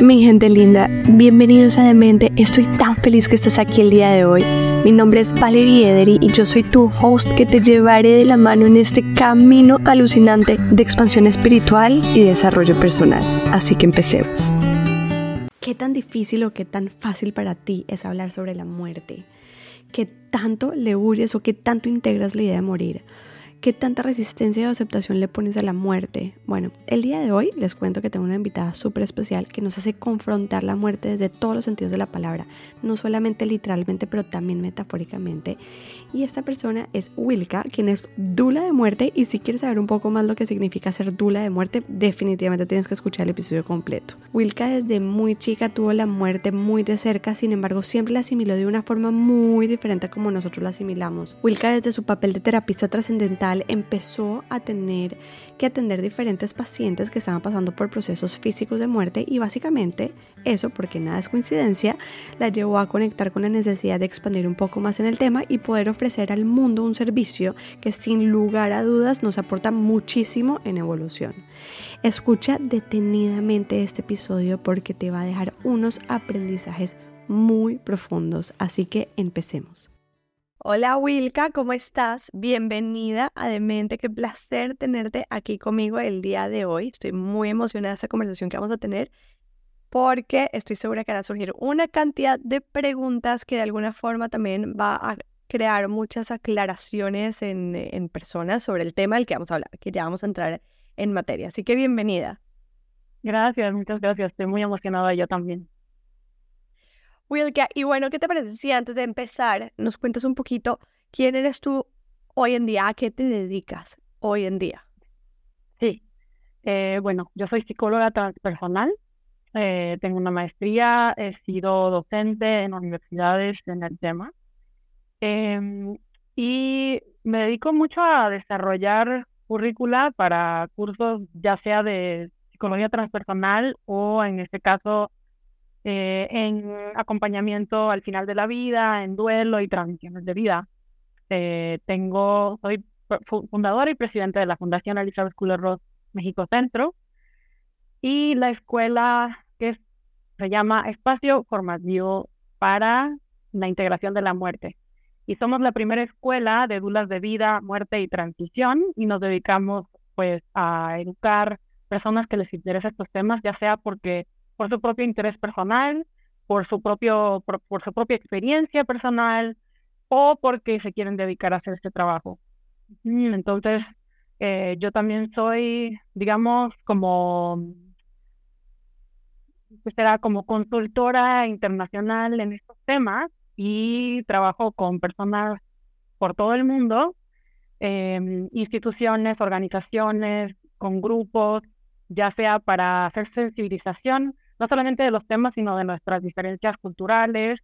Mi gente linda, bienvenidos a Demente. Estoy tan feliz que estás aquí el día de hoy. Mi nombre es Valerie Edery y yo soy tu host que te llevaré de la mano en este camino alucinante de expansión espiritual y desarrollo personal. Así que empecemos. ¿Qué tan difícil o qué tan fácil para ti es hablar sobre la muerte? ¿Qué tanto le huyes o qué tanto integras la idea de morir? ¿Qué tanta resistencia o aceptación le pones a la muerte? Bueno, el día de hoy les cuento que tengo una invitada súper especial que nos hace confrontar la muerte desde todos los sentidos de la palabra, no solamente literalmente, pero también metafóricamente. Y esta persona es Wilka, quien es dula de muerte. Y si quieres saber un poco más lo que significa ser dula de muerte, definitivamente tienes que escuchar el episodio completo. Wilka desde muy chica tuvo la muerte muy de cerca, sin embargo, siempre la asimiló de una forma muy diferente a como nosotros la asimilamos. Wilka, desde su papel de terapista trascendental, empezó a tener que atender diferentes pacientes que estaban pasando por procesos físicos de muerte y básicamente eso, porque nada es coincidencia, la llevó a conectar con la necesidad de expandir un poco más en el tema y poder ofrecer al mundo un servicio que sin lugar a dudas nos aporta muchísimo en evolución. Escucha detenidamente este episodio porque te va a dejar unos aprendizajes muy profundos, así que empecemos. Hola Wilka, ¿cómo estás? Bienvenida a Demente, qué placer tenerte aquí conmigo el día de hoy. Estoy muy emocionada de esta conversación que vamos a tener porque estoy segura que van a surgir una cantidad de preguntas que de alguna forma también va a crear muchas aclaraciones en, en personas sobre el tema del que vamos a hablar, que ya vamos a entrar en materia. Así que bienvenida. Gracias, muchas gracias. Estoy muy emocionada yo también. Wilka, y bueno, ¿qué te parece si antes de empezar nos cuentas un poquito quién eres tú hoy en día, a qué te dedicas hoy en día? Sí, eh, bueno, yo soy psicóloga transpersonal, eh, tengo una maestría, he sido docente en universidades en el tema em, y me dedico mucho a desarrollar currícula para cursos ya sea de psicología transpersonal o en este caso eh, en acompañamiento al final de la vida, en duelo y transiciones de vida. Eh, tengo, soy fundadora y presidente de la Fundación Elizabeth Kubler-Ross México Centro y la escuela que se llama Espacio Formativo para la Integración de la Muerte. Y somos la primera escuela de dudas de vida, muerte y transición y nos dedicamos pues a educar personas que les interesa estos temas, ya sea porque por su propio interés personal, por su, propio, por, su propia experiencia personal o porque se quieren dedicar a hacer este trabajo. Entonces, eh, yo también soy, digamos, como, será como consultora internacional en estos temas y trabajo con personas por todo el mundo, em, instituciones, organizaciones, con grupos, ya sea para hacer sensibilización no solamente de los temas, sino de nuestras diferencias culturales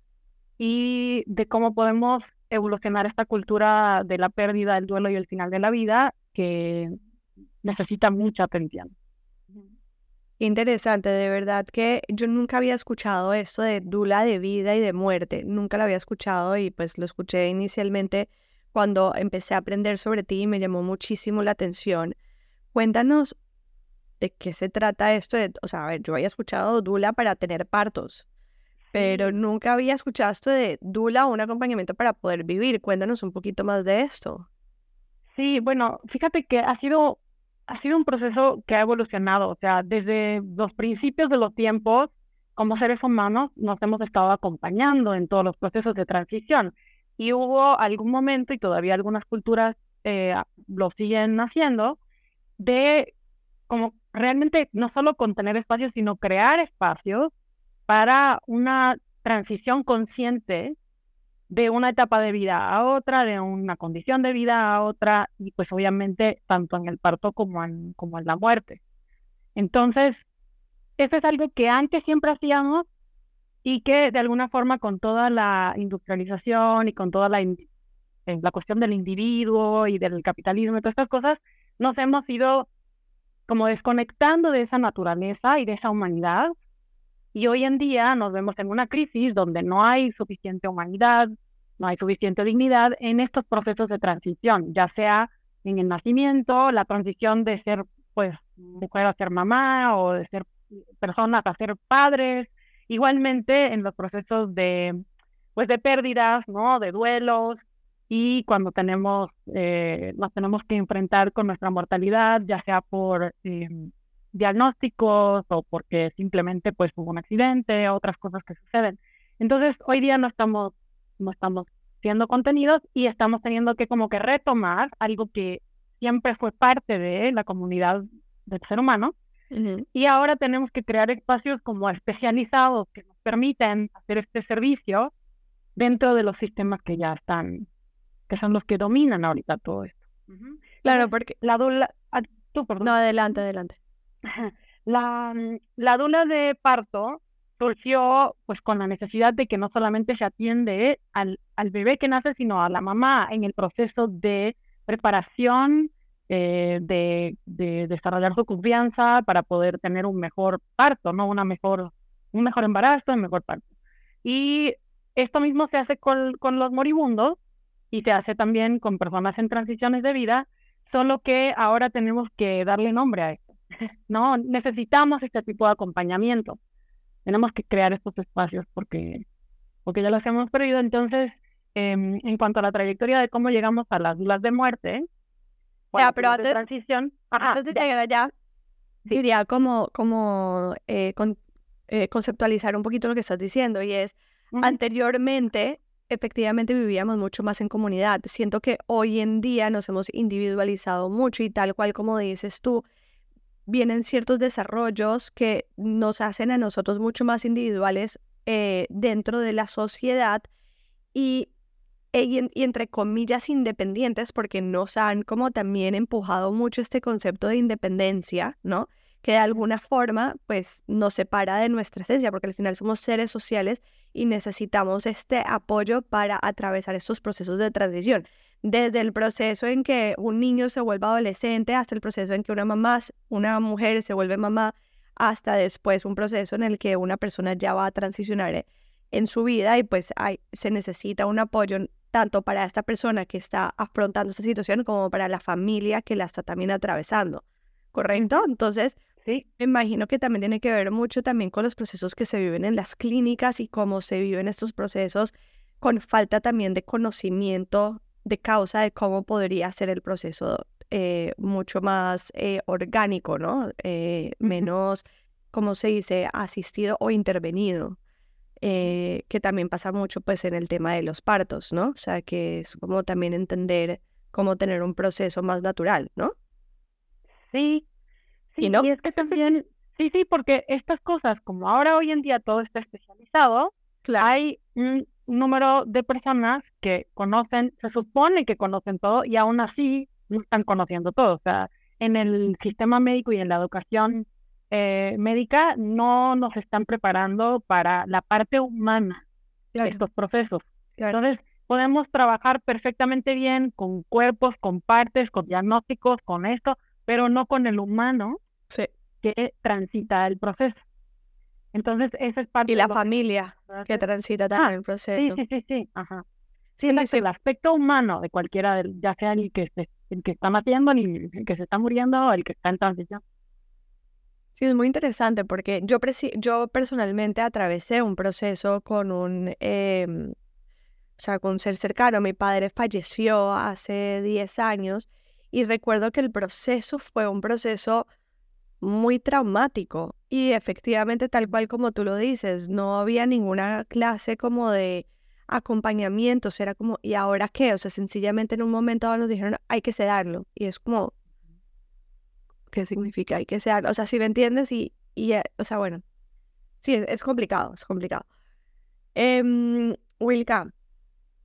y de cómo podemos evolucionar esta cultura de la pérdida, el duelo y el final de la vida que necesita mucha atención. Interesante, de verdad que yo nunca había escuchado esto de dula de vida y de muerte, nunca lo había escuchado y pues lo escuché inicialmente cuando empecé a aprender sobre ti y me llamó muchísimo la atención. Cuéntanos de qué se trata esto de, o sea, a ver, yo había escuchado Dula para tener partos, pero nunca había escuchado esto de Dula o un acompañamiento para poder vivir. Cuéntanos un poquito más de esto. Sí, bueno, fíjate que ha sido, ha sido un proceso que ha evolucionado, o sea, desde los principios de los tiempos, como seres humanos, nos hemos estado acompañando en todos los procesos de transición. Y hubo algún momento, y todavía algunas culturas eh, lo siguen haciendo, de como realmente no solo contener espacios, sino crear espacios para una transición consciente de una etapa de vida a otra, de una condición de vida a otra, y pues obviamente tanto en el parto como en, como en la muerte. Entonces, eso es algo que antes siempre hacíamos y que de alguna forma con toda la industrialización y con toda la, la cuestión del individuo y del capitalismo y todas estas cosas, nos hemos ido como desconectando de esa naturaleza y de esa humanidad. Y hoy en día nos vemos en una crisis donde no hay suficiente humanidad, no hay suficiente dignidad en estos procesos de transición, ya sea en el nacimiento, la transición de ser pues mujer a ser mamá o de ser personas a ser padres, igualmente en los procesos de, pues de pérdidas, ¿no? De duelos y cuando tenemos, eh, nos tenemos que enfrentar con nuestra mortalidad, ya sea por em, diagnósticos o porque simplemente pues hubo un accidente, otras cosas que suceden. Entonces, hoy día no estamos, no estamos siendo contenidos y estamos teniendo que como que retomar algo que siempre fue parte de la comunidad del ser humano. Y ahora tenemos que crear espacios como especializados que nos permiten hacer este servicio dentro de los sistemas que ya están, que son los que dominan ahorita todo esto. Claro, porque la dula, ah, tú, perdón. No, adelante, adelante. La, la dula de parto surgió pues con la necesidad de que no solamente se atiende al, al bebé que nace, sino a la mamá en el proceso de preparación, eh, de, de, desarrollar su confianza para poder tener un mejor parto, ¿no? Una mejor, un mejor embarazo, un mejor parto. Y esto mismo se hace con, con los moribundos y se hace también con personas en transiciones de vida, solo que ahora tenemos que darle nombre a esto. No, necesitamos este tipo de acompañamiento. Tenemos que crear estos espacios porque, porque ya los hemos perdido. Entonces, em, en cuanto a la trayectoria de cómo llegamos a las dudas de muerte, ya, pero antes, de transición, antes de llegar allá, diría como, como eh, eh, conceptualizar un poquito lo que estás diciendo y es, anteriormente efectivamente vivíamos mucho más en comunidad. Siento que hoy en día nos hemos individualizado mucho y tal cual como dices tú, vienen ciertos desarrollos que nos hacen a nosotros mucho más individuales eh, dentro de la sociedad y, e, y, entre comillas independientes porque nos han como también empujado mucho este concepto de independencia, ¿no? Que de alguna forma pues nos separa de nuestra esencia porque al final somos seres sociales y necesitamos este apoyo para atravesar estos procesos de transición desde el proceso en que un niño se vuelve adolescente hasta el proceso en que una mamá, una mujer se vuelve mamá, hasta después un proceso en el que una persona ya va a transicionar en su vida y pues hay, se necesita un apoyo tanto para esta persona que está afrontando esta situación como para la familia que la está también atravesando. ¿Correcto? Entonces, sí. me imagino que también tiene que ver mucho también con los procesos que se viven en las clínicas y cómo se viven estos procesos con falta también de conocimiento de causa de cómo podría ser el proceso eh, mucho más eh, orgánico, ¿no? Eh, menos, como se dice, asistido o intervenido, que también pasa mucho pues en el tema de los partos, ¿no? O sea, que es como también entender cómo tener un proceso más natural, ¿no? Sí, sí, ¿Y, no? y es que también, sí, sí, porque estas cosas, como ahora hoy en día todo está especializado, hay un número de personas que conocen, se supone que conocen todo y aún así no están conociendo todo. O sea, en el sistema médico y en la educación eh, médica no nos están preparando para la parte humana de estos procesos. Entonces, podemos trabajar perfectamente bien con cuerpos, con partes, con diagnósticos, con esto, pero no con el humano que transita el proceso. Entonces, esa es parte Y la familia que transita también ah, el proceso. Sí, sí, sí, sí. Ajá. Sí, el aspecto humano de cualquiera, ya sea el que, se, el que está naciendo, el que se está muriendo, o el que está en transición. Sí, es muy interesante porque yo, yo personalmente atravesé un proceso con un, em, o sea, con un ser cercano. Mi padre falleció hace 10 años y recuerdo que el proceso fue un proceso muy traumático y efectivamente tal cual como tú lo dices, no había ninguna clase como de acompañamiento, era como, ¿y ahora qué? O sea, sencillamente en un momento nos dijeron, hay que sedarlo y es como, ¿qué significa? Hay que sedarlo, o sea, si me entiendes y, y eh, o sea, bueno, sí, es, complicado, es complicado. Eh, Wilka,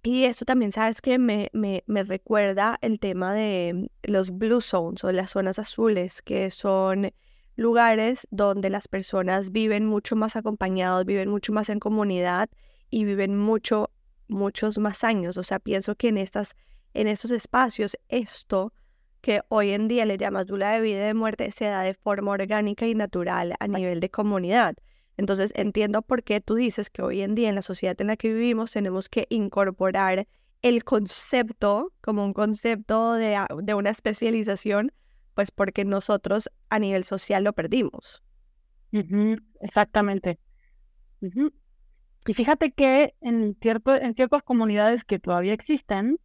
y esto también, ¿sabes que me, me, me, recuerda el tema de los blue zones o las zonas azules, que son lugares donde las personas viven mucho más acompañados, viven mucho más en comunidad y viven mucho, muchos más años. O sea, pienso que en, estas, en estos espacios esto que hoy en día le llamas dula de vida y de muerte se da de forma orgánica y natural a nivel de comunidad. Entonces entiendo por qué tú dices que hoy en día en la sociedad en la que vivimos tenemos que incorporar el concepto como un concepto de, de una especialización, pues porque nosotros a nivel social lo perdimos. Exactamente. Y fíjate que en, cierto, en ciertas comunidades que todavía existen,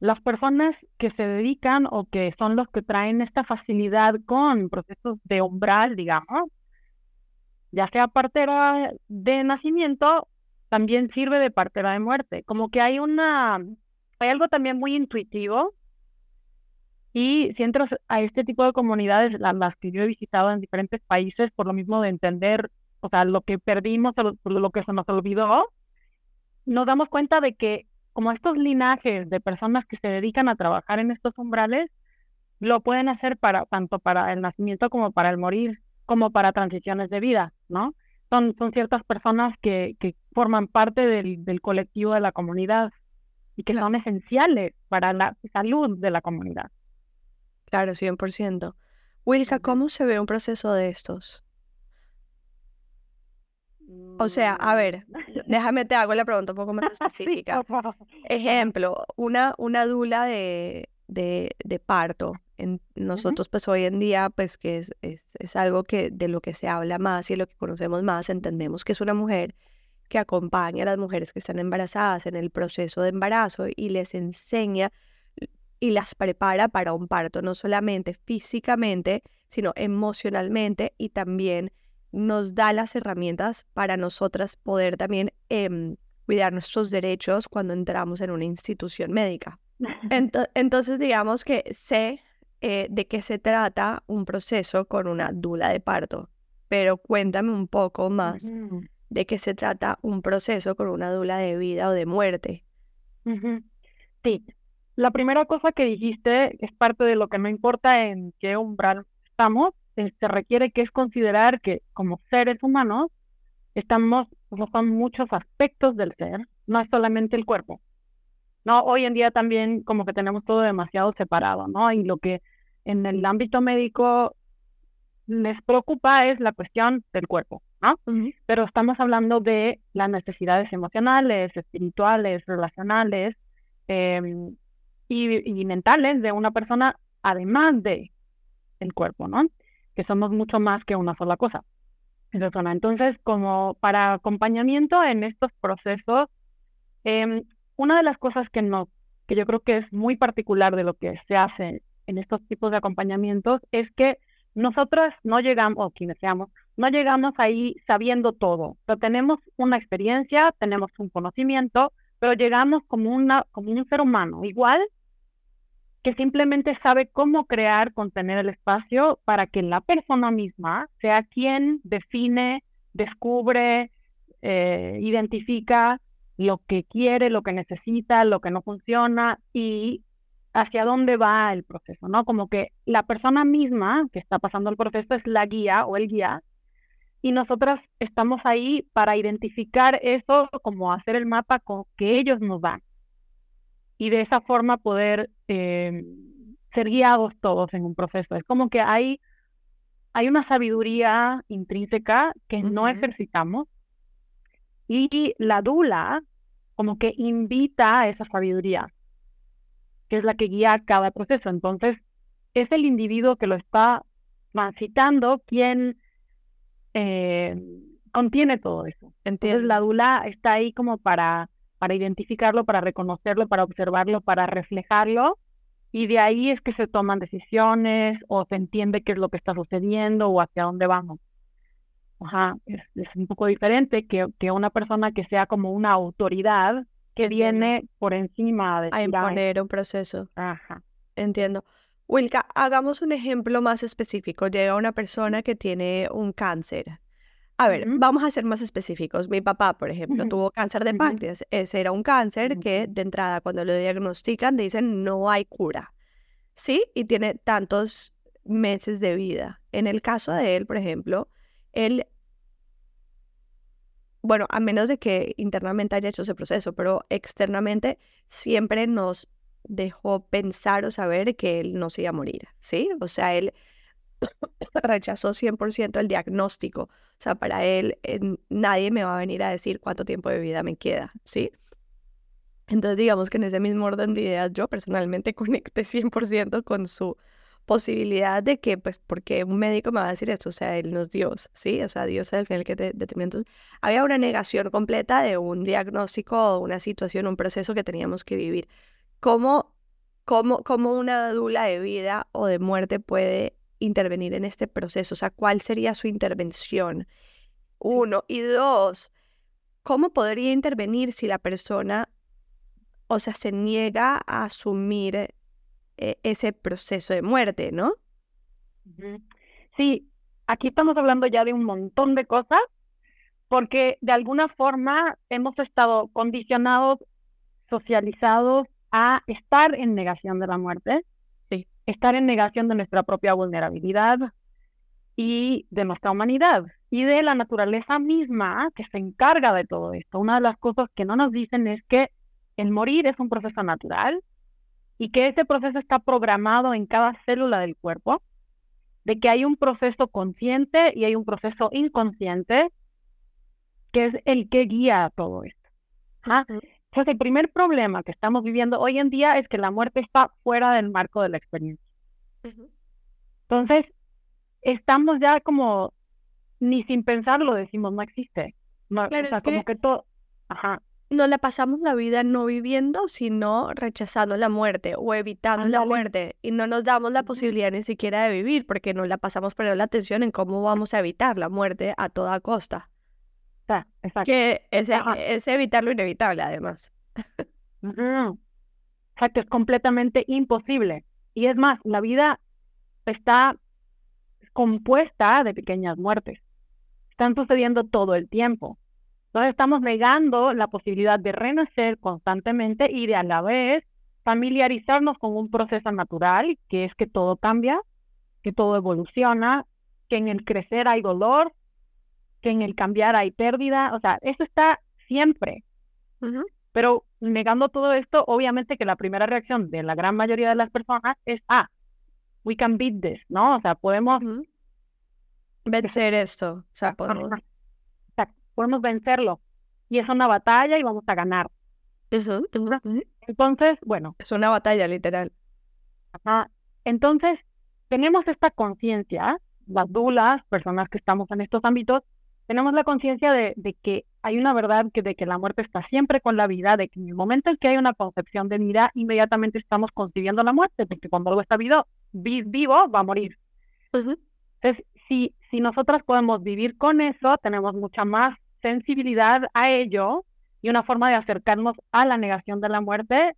las personas que se dedican o que son los que traen esta facilidad con procesos de umbral, digamos, ya sea partera de nacimiento, también sirve de partera de muerte. Como que hay una, hay algo también muy intuitivo. Y si entras a este tipo de comunidades, las, que yo he visitado en diferentes países, por lo mismo de entender, o sea, lo que perdimos, lo, lo que se nos olvidó, nos damos cuenta de que como estos linajes de personas que se dedican a trabajar en estos umbrales, lo pueden hacer para tanto para el nacimiento como para el morir, como para transiciones de vida, ¿no? Son, son ciertas personas que, que forman parte del, del, colectivo de la comunidad y que son esenciales para la salud de la comunidad. Claro, 100%. Wilka, ¿cómo se ve un proceso de estos? O sea, a ver, déjame te hago la pregunta un poco más específica. Ejemplo, una, una dula de, de, de parto. En, nosotros, pues hoy en día, pues que es, es, es, algo que de lo que se habla más y de lo que conocemos más, entendemos que es una mujer que acompaña a las mujeres que están embarazadas en el proceso de embarazo y les enseña y las prepara para un parto, no solamente físicamente, sino emocionalmente y también nos da las herramientas para nosotras poder también em, cuidar nuestros derechos cuando entramos en una institución médica. entonces, digamos que sé eh, de qué se trata un proceso con una dula de parto, pero cuéntame un poco más de qué se trata un proceso con una dula de vida o de muerte. Sí, la primera cosa que dijiste es parte de lo que no importa en qué umbral estamos, se requiere que es considerar que como seres humanos estamos, o son muchos aspectos del ser, no es solamente el cuerpo. No, hoy en día también como que tenemos todo demasiado separado, ¿no? Y lo que en el ámbito médico les preocupa es la cuestión del cuerpo, ¿no? Pero estamos hablando de las necesidades emocionales, espirituales, relacionales em, y, y mentales de una persona, además de el cuerpo, ¿no? que somos mucho más que una sola cosa. Entonces, como para acompañamiento en estos procesos, em, una de las cosas que, no, que yo creo que es muy particular de lo que se hace en estos tipos de acompañamientos es que nosotras no llegamos, o quienes seamos, no llegamos ahí sabiendo todo. O tenemos una experiencia, tenemos un conocimiento, pero llegamos como, una, como un ser humano, igual que simplemente sabe cómo crear, contener el espacio para que la persona misma sea quien define, descubre, eh, identifica lo que quiere, lo que necesita, lo que no funciona y hacia dónde va el proceso, ¿no? Como que la persona misma que está pasando el proceso es la guía o el guía y nosotras estamos ahí para identificar eso, como hacer el mapa con que ellos nos dan y de esa forma poder eh, ser guiados todos en un proceso. Es como que hay, hay una sabiduría intrínseca que no ejercitamos y la dula como que invita a esa sabiduría, que es la que guía cada proceso. Entonces, es el individuo que lo está transitando quien eh, contiene todo eso. Entonces, la dula está ahí como para para identificarlo, para reconocerlo, para observarlo, para reflejarlo. Y de ahí es que se toman decisiones o se entiende qué es lo que está sucediendo o hacia dónde vamos. Ajá, es, un poco diferente que, que, una persona que sea como una autoridad que viene por encima de... A imponer un proceso. Ajá. Entiendo. Wilka, hagamos un ejemplo más específico. Llega una persona que tiene un cáncer a ver, vamos a ser más específicos. Mi papá, por ejemplo, tuvo cáncer de páncreas. Ese era un cáncer que de entrada cuando lo diagnostican dicen no hay cura. ¿Sí? Y tiene tantos meses de vida. En el caso de él, por ejemplo, él, bueno, a menos de que internamente haya hecho ese proceso, pero externamente siempre nos dejó pensar o saber que él no se iba a morir, ¿sí? O sea, él rechazó 100% el diagnóstico. O sea, para él nadie me va a venir a decir cuánto tiempo de vida me queda, ¿sí? Entonces, digamos que en ese mismo orden de ideas, yo personalmente conecté 100% con su posibilidad de que, pues, porque un médico me va a decir esto, o sea, él no es Dios, ¿sí? O sea, Dios es el final que te determina. Entonces, había una negación completa de un diagnóstico, una situación, un proceso que teníamos que vivir. ¿Cómo, cómo, cómo una dula de vida o de muerte puede intervenir en este proceso? O sea, ¿cuál sería su intervención? Uno. Y dos, ¿cómo podría intervenir si la persona, o sea, se niega a asumir e, ese proceso de muerte, ¿no? Sí, aquí estamos hablando ya de un montón de cosas, porque de alguna forma hemos estado condicionados, socializados a estar en negación de la muerte. Estar en negación de nuestra propia vulnerabilidad y de nuestra humanidad y de la naturaleza misma que se encarga de todo esto. Una de las cosas que no nos dicen es que el morir es un proceso natural, y que ese proceso está programado en cada célula del cuerpo, de que hay un proceso consciente y hay un proceso inconsciente, que es el que guía todo esto. Entonces, el primer problema que estamos viviendo hoy en día es que la muerte está fuera del marco de la experiencia. Entonces, estamos ya como, ni sin pensarlo decimos, no existe. No, o sea, como que todo... Ajá no la pasamos la vida no viviendo, sino rechazando la muerte o evitando la muerte. Y no nos damos la posibilidad ni siquiera de vivir porque no la pasamos poniendo la atención en cómo vamos a evitar la muerte a toda costa. Ah, exacto. Que es, es, evitar lo inevitable, además. Exacto, es completamente imposible. Y es más, la vida está compuesta de pequeñas muertes. Están sucediendo todo el tiempo. Entonces estamos negando la posibilidad de renacer constantemente y de a la vez familiarizarnos con un proceso natural, que es que todo cambia, que todo evoluciona, que en el crecer hay dolor, que en el cambiar hay pérdida, o sea, eso está siempre. Pero negando todo esto, obviamente que la primera reacción de la gran mayoría de las personas es, ah, we can beat this, ¿no? O sea, podemos... Vencer esto, o sea, podemos podemos vencerlo. Y es una batalla y vamos a ganar. Eso. Entonces, bueno. Es una batalla, literal. Entonces, tenemos esta conciencia, las dulas, personas que estamos en estos ámbitos, tenemos la conciencia de, que hay una verdad que de que la muerte está siempre con la vida, de que en el momento en que hay una concepción de vida, inmediatamente estamos concibiendo la muerte, porque cuando algo está vivo, vivo va a morir. Entonces, si, si nosotras podemos vivir con eso, tenemos mucha más sensibilidad a ello y una forma de acercarnos a la negación de la muerte,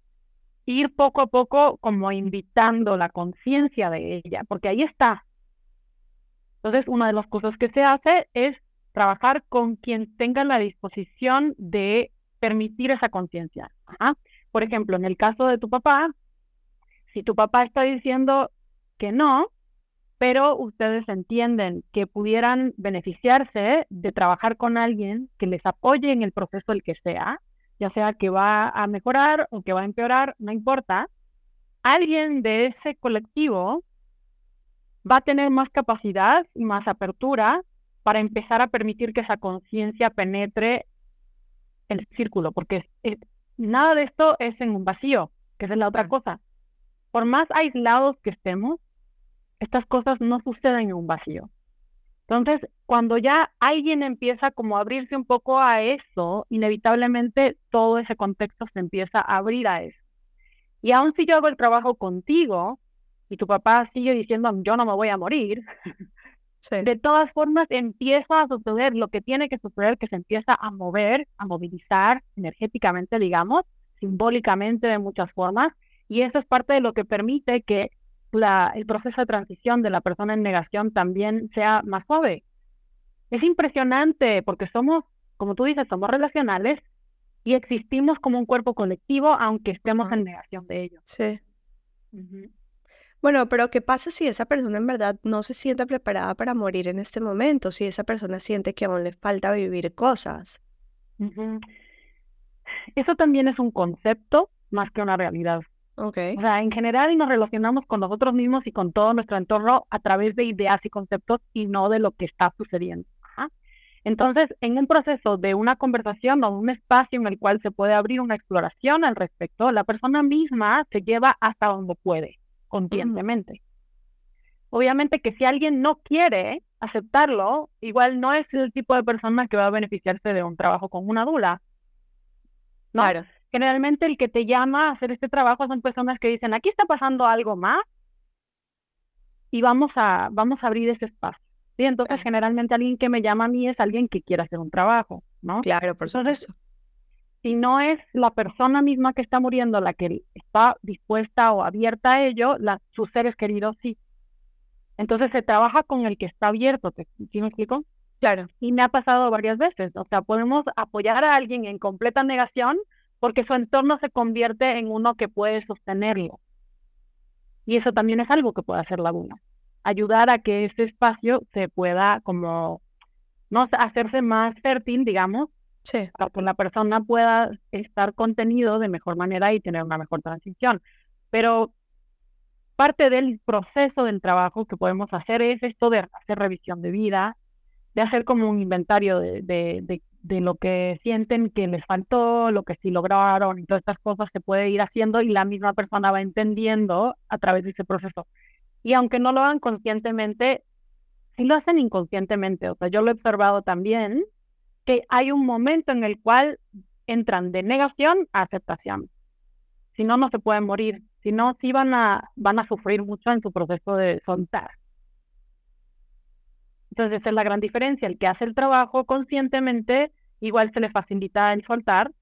ir poco a poco como invitando la conciencia de ella, porque ahí está. Entonces, una de las cosas que se hace es trabajar con quien tenga la disposición de permitir esa conciencia. Por ejemplo, en el caso de tu papá, si tu papá está diciendo que no, pero ustedes entienden que pudieran beneficiarse de trabajar con alguien que les apoye en el proceso el que sea, ya sea que va a mejorar o que va a empeorar, no importa, alguien de ese colectivo va a tener más capacidad y más apertura para empezar a permitir que esa conciencia penetre el círculo, porque nada de esto es en un vacío, que es la otra cosa. Por más aislados que estemos, estas cosas no suceden en un vacío. Entonces, cuando ya alguien empieza como a abrirse un poco a eso, inevitablemente todo ese contexto se empieza a abrir a eso. Y aun si yo hago el trabajo contigo y tu papá sigue diciendo yo no me voy a morir, de todas formas empieza a suceder lo que tiene que suceder, que se empieza a mover, a movilizar energéticamente, digamos, simbólicamente de muchas formas, y eso es parte de lo que permite que el proceso de transición de la persona en negación también sea más suave. Es impresionante porque somos, como tú dices, somos relacionales y existimos como un cuerpo colectivo aunque estemos en negación de ello. Sí. Bueno, pero ¿qué pasa si esa persona en verdad no se siente preparada para morir en este momento? Si esa persona siente que aún le falta vivir cosas. Eso también es un concepto más que una realidad. Okay. O sea, en general nos relacionamos con nosotros mismos y con todo nuestro entorno a través de ideas y conceptos y no de lo que está sucediendo. Entonces, en un proceso de una conversación o un espacio en el cual se puede abrir una exploración al respecto, la persona misma se lleva hasta donde puede, conscientemente. Obviamente que si alguien no quiere aceptarlo, igual no es el tipo de persona que va a beneficiarse de un trabajo con una dula. Claro. Generalmente el que te llama a hacer este trabajo son personas que dicen, aquí está pasando algo más y vamos a, vamos a abrir ese espacio. ¿sí? Entonces, generalmente alguien que me llama a mí es alguien que quiere hacer un trabajo, ¿no? Claro, por supuesto. Si no es la persona misma que está muriendo la que está dispuesta o abierta a ello, la, sus seres queridos sí. Entonces se trabaja con el que está abierto, ¿sí me explico? Claro. Y me ha pasado varias veces. O sea, podemos apoyar a alguien en completa negación porque su entorno se convierte en uno que puede sostenerlo. Y eso también es algo que puede hacer la luna. Ayudar a que ese espacio se pueda como, no hacerse más fértil, digamos, para que la persona pueda estar contenido de mejor manera y tener una mejor transición. Pero parte del proceso del trabajo que podemos hacer es esto de hacer revisión de vida, de hacer como un inventario de, de, de lo que sienten que les faltó, lo que sí lograron y todas estas cosas se puede ir haciendo y la misma persona va entendiendo a través de ese proceso. Y aunque no lo hagan conscientemente, sí lo hacen inconscientemente. O sea, yo lo he observado también, que hay un momento en el cual entran de negación a aceptación. Si no, no se pueden morir. Si no, sí van a, van a sufrir mucho en su proceso de soltar. Entonces, esa es la gran diferencia. El que hace el trabajo conscientemente, igual se le facilita el soltar.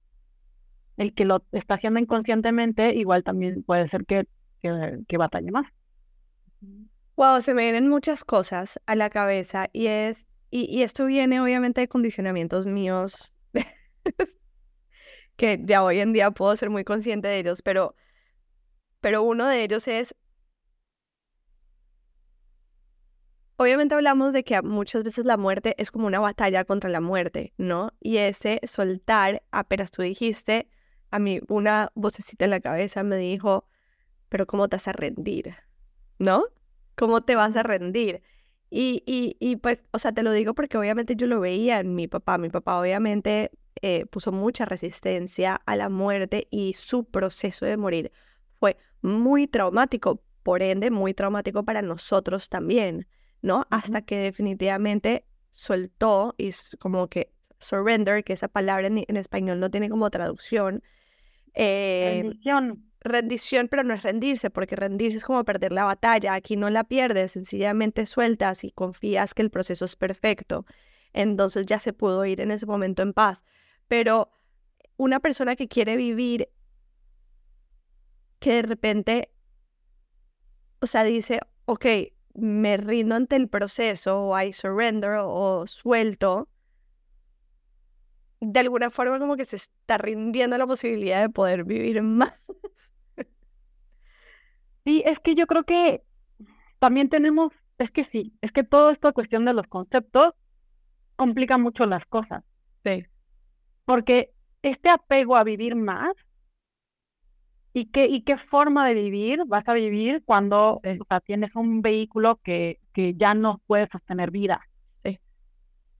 El que lo está haciendo inconscientemente, igual también puede ser que, que, batalle más. Wow, se me vienen muchas cosas a la cabeza y es, y, y esto viene obviamente de condicionamientos míos, que ya hoy en día puedo ser muy consciente de ellos, pero, pero uno de ellos es Obviamente hablamos de que muchas veces la muerte es como una batalla contra la muerte, ¿no? Y ese soltar, apenas tú dijiste, a mí una vocecita en la cabeza me dijo, pero ¿cómo te vas a rendir? ¿No? ¿Cómo te vas a rendir? Y, y, y pues, o sea, te lo digo porque obviamente yo lo veía en mi papá. Mi papá obviamente eh, puso mucha resistencia a la muerte y su proceso de morir fue muy traumático, por ende, muy traumático para nosotros también. ¿no? Hasta que definitivamente soltó y como que surrender, que esa palabra en, español no tiene como traducción. Eh. Rendición, pero no es rendirse, porque rendirse es como perder la batalla. Aquí no la pierdes, sencillamente sueltas y confías que el proceso es perfecto. Entonces ya se pudo ir en ese momento en paz. Pero una persona que quiere vivir, que de repente, o sea, dice, ok, me rindo ante el proceso o I surrender o suelto, de alguna forma como que se está rindiendo la posibilidad de poder vivir más. Sí, es que yo creo que también tenemos, es que sí, es que toda esta cuestión de los conceptos complica mucho las cosas. Sí. Porque este apego a vivir más ¿Y qué, ¿Y qué forma de vivir vas a vivir cuando tienes un vehículo que, que ya no puede sostener vida?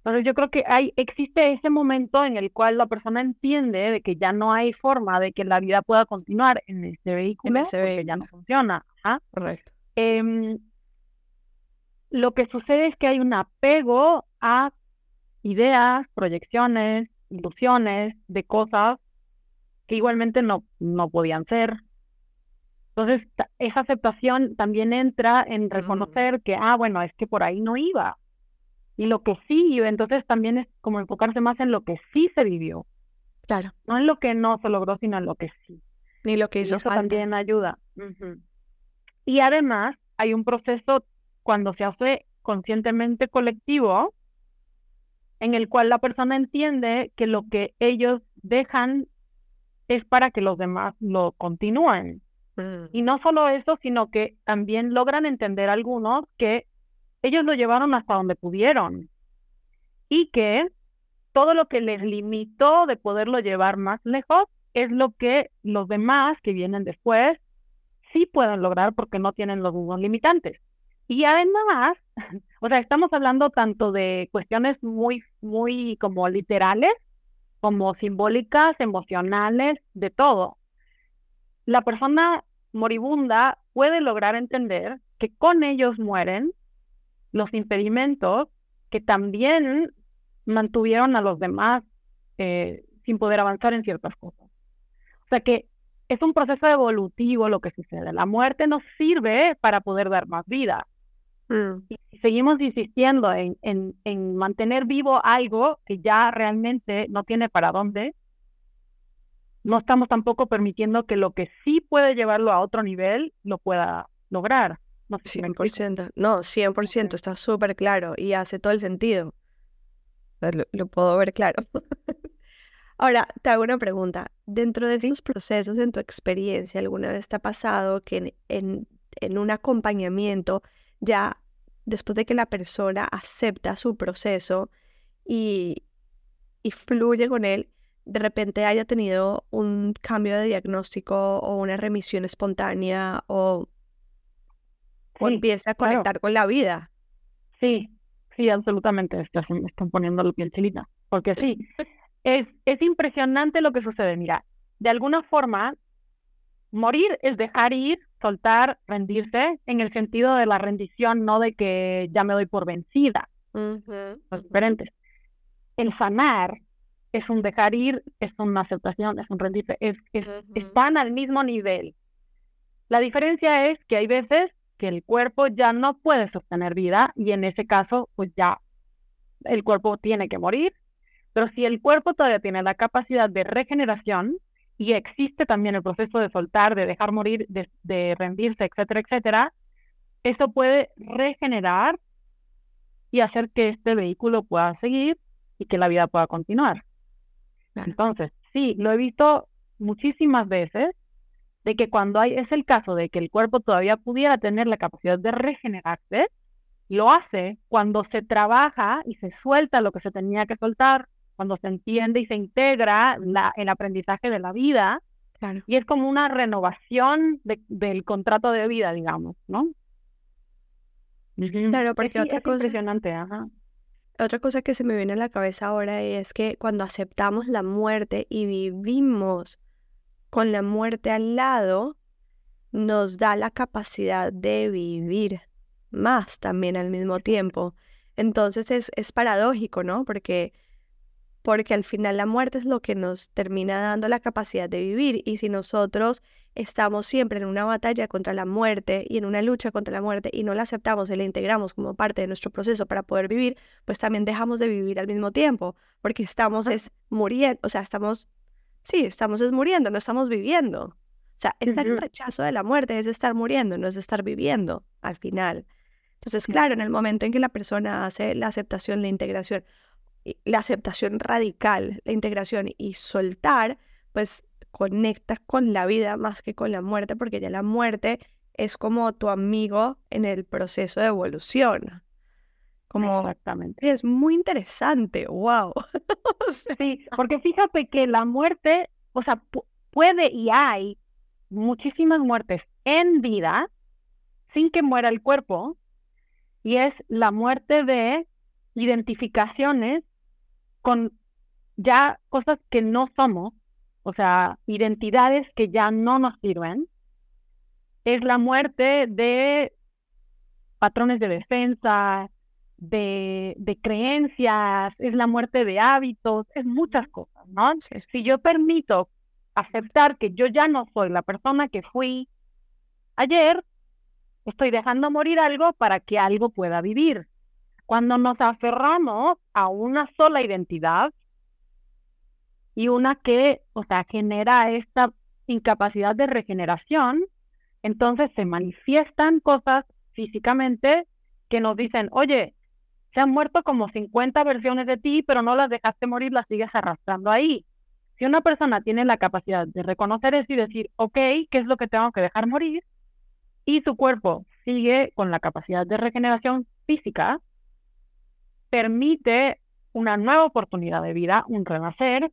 Entonces yo creo que hay, existe ese momento en el cual la persona entiende de que ya no hay forma de que la vida pueda continuar en ese vehículo, en ese porque ya no funciona. Correcto. Em, lo que sucede es que hay un apego a ideas, proyecciones, ilusiones de cosas que igualmente no, no podían ser. Entonces, esa aceptación también entra en reconocer que, ah, bueno, es que por ahí no iba. Y lo que sí, entonces también es como enfocarse más en lo que sí se vivió. Claro. No en lo que no se logró, sino en lo que sí. Ni lo que hizo eso también ayuda. Y además, hay un proceso cuando se hace conscientemente colectivo, en el cual la persona entiende que lo que ellos dejan es para que los demás lo continúen. Mm. Y no solo eso, sino que también logran entender algunos que ellos lo llevaron hasta donde pudieron y que todo lo que les limitó de poderlo llevar más lejos es lo que los demás que vienen después sí pueden lograr porque no tienen los mismos limitantes. Y además, o sea, estamos hablando tanto de cuestiones muy, muy como literales, como simbólicas, emocionales, de todo. La persona moribunda puede lograr entender que con ellos mueren los impedimentos que también mantuvieron a los demás eh, sin poder avanzar en ciertas cosas. O sea que es un proceso evolutivo lo que sucede. La muerte nos sirve para poder dar más vida. Mm. Y seguimos insistiendo en, en, en, mantener vivo algo que ya realmente no tiene para dónde, no estamos tampoco permitiendo que lo que sí puede llevarlo a otro nivel lo pueda lograr. No, 100%, no, 100%, está súper claro y hace todo el sentido. Lo, puedo ver claro. Ahora, te hago una pregunta. Dentro de estos procesos, en tu experiencia, ¿alguna vez te ha pasado que en, en, un acompañamiento, ya después de que la persona acepta su proceso y, y fluye con él, de repente haya tenido un cambio de diagnóstico o una remisión espontánea o, empiece a conectar con la vida. Sí, sí, absolutamente. Estás, me están poniendo la piel chilita. Porque sí, es, es impresionante lo que sucede. Mira, de alguna forma, morir es dejar ir, soltar, rendirse, en el sentido de la rendición, no de que ya me doy por vencida. Los diferentes. El sanar es un dejar ir, es una aceptación, es un rendirse, es, están al mismo nivel. La diferencia es que hay veces que el cuerpo ya no puede sostener vida y en ese caso, pues ya el cuerpo tiene que morir. Pero si el cuerpo todavía tiene la capacidad de regeneración y existe también el proceso de soltar, de dejar morir, de, de rendirse, etcétera, etcétera, eso puede regenerar y hacer que este vehículo pueda seguir y que la vida pueda continuar. Entonces, sí, lo he visto muchísimas veces de que cuando hay, es el caso de que el cuerpo todavía pudiera tener la capacidad de regenerarse, lo hace cuando se trabaja y se suelta lo que se tenía que soltar, cuando se entiende y se integra la, el aprendizaje de la vida. Y es como una renovación del contrato de vida, digamos, ¿no? Claro, porque otra cosa... impresionante, ajá. Otra cosa que se me viene a la cabeza ahora es que cuando aceptamos la muerte y vivimos con la muerte al lado, nos da la capacidad de vivir más también al mismo tiempo. Entonces es, es paradójico, ¿no? Porque, porque al final la muerte es lo que nos termina dando la capacidad de vivir y si nosotros estamos siempre en una batalla contra la muerte y en una lucha contra la muerte y no la aceptamos y la integramos como parte de nuestro proceso para poder vivir, pues también dejamos de vivir al mismo tiempo, porque estamos es muriendo, o sea, estamos, sí, estamos es muriendo, no estamos viviendo. O sea, estar en rechazo de la muerte es estar muriendo, no es estar viviendo al final. Entonces, claro, en el momento en que la persona hace la aceptación, la integración, la aceptación radical, la integración y soltar, pues conectas con la vida más que con la muerte, porque ya la muerte es como tu amigo en el proceso de evolución. Como, Exactamente. Es muy interesante, wow. sí, porque fíjate que la muerte, o sea, puede y hay muchísimas muertes en vida sin que muera el cuerpo, y es la muerte de identificaciones con ya cosas que no somos o sea, identidades que ya no nos sirven, es la muerte de patrones de defensa, de, de creencias, es la muerte de hábitos, es muchas cosas, ¿no? Si yo permito aceptar que yo ya no soy la persona que fui ayer, estoy dejando morir algo para que algo pueda vivir. Cuando nos aferramos a una sola identidad, y una que, o sea, genera esta incapacidad de regeneración, entonces se manifiestan cosas físicamente que nos dicen, oye, se han muerto como 50 versiones de ti, pero no las dejaste morir, las sigues arrastrando ahí. Si una persona tiene la capacidad de reconocer eso y decir, ok, ¿qué es lo que tengo que dejar morir? Y su cuerpo sigue con la capacidad de regeneración física, permite una nueva oportunidad de vida, un renacer,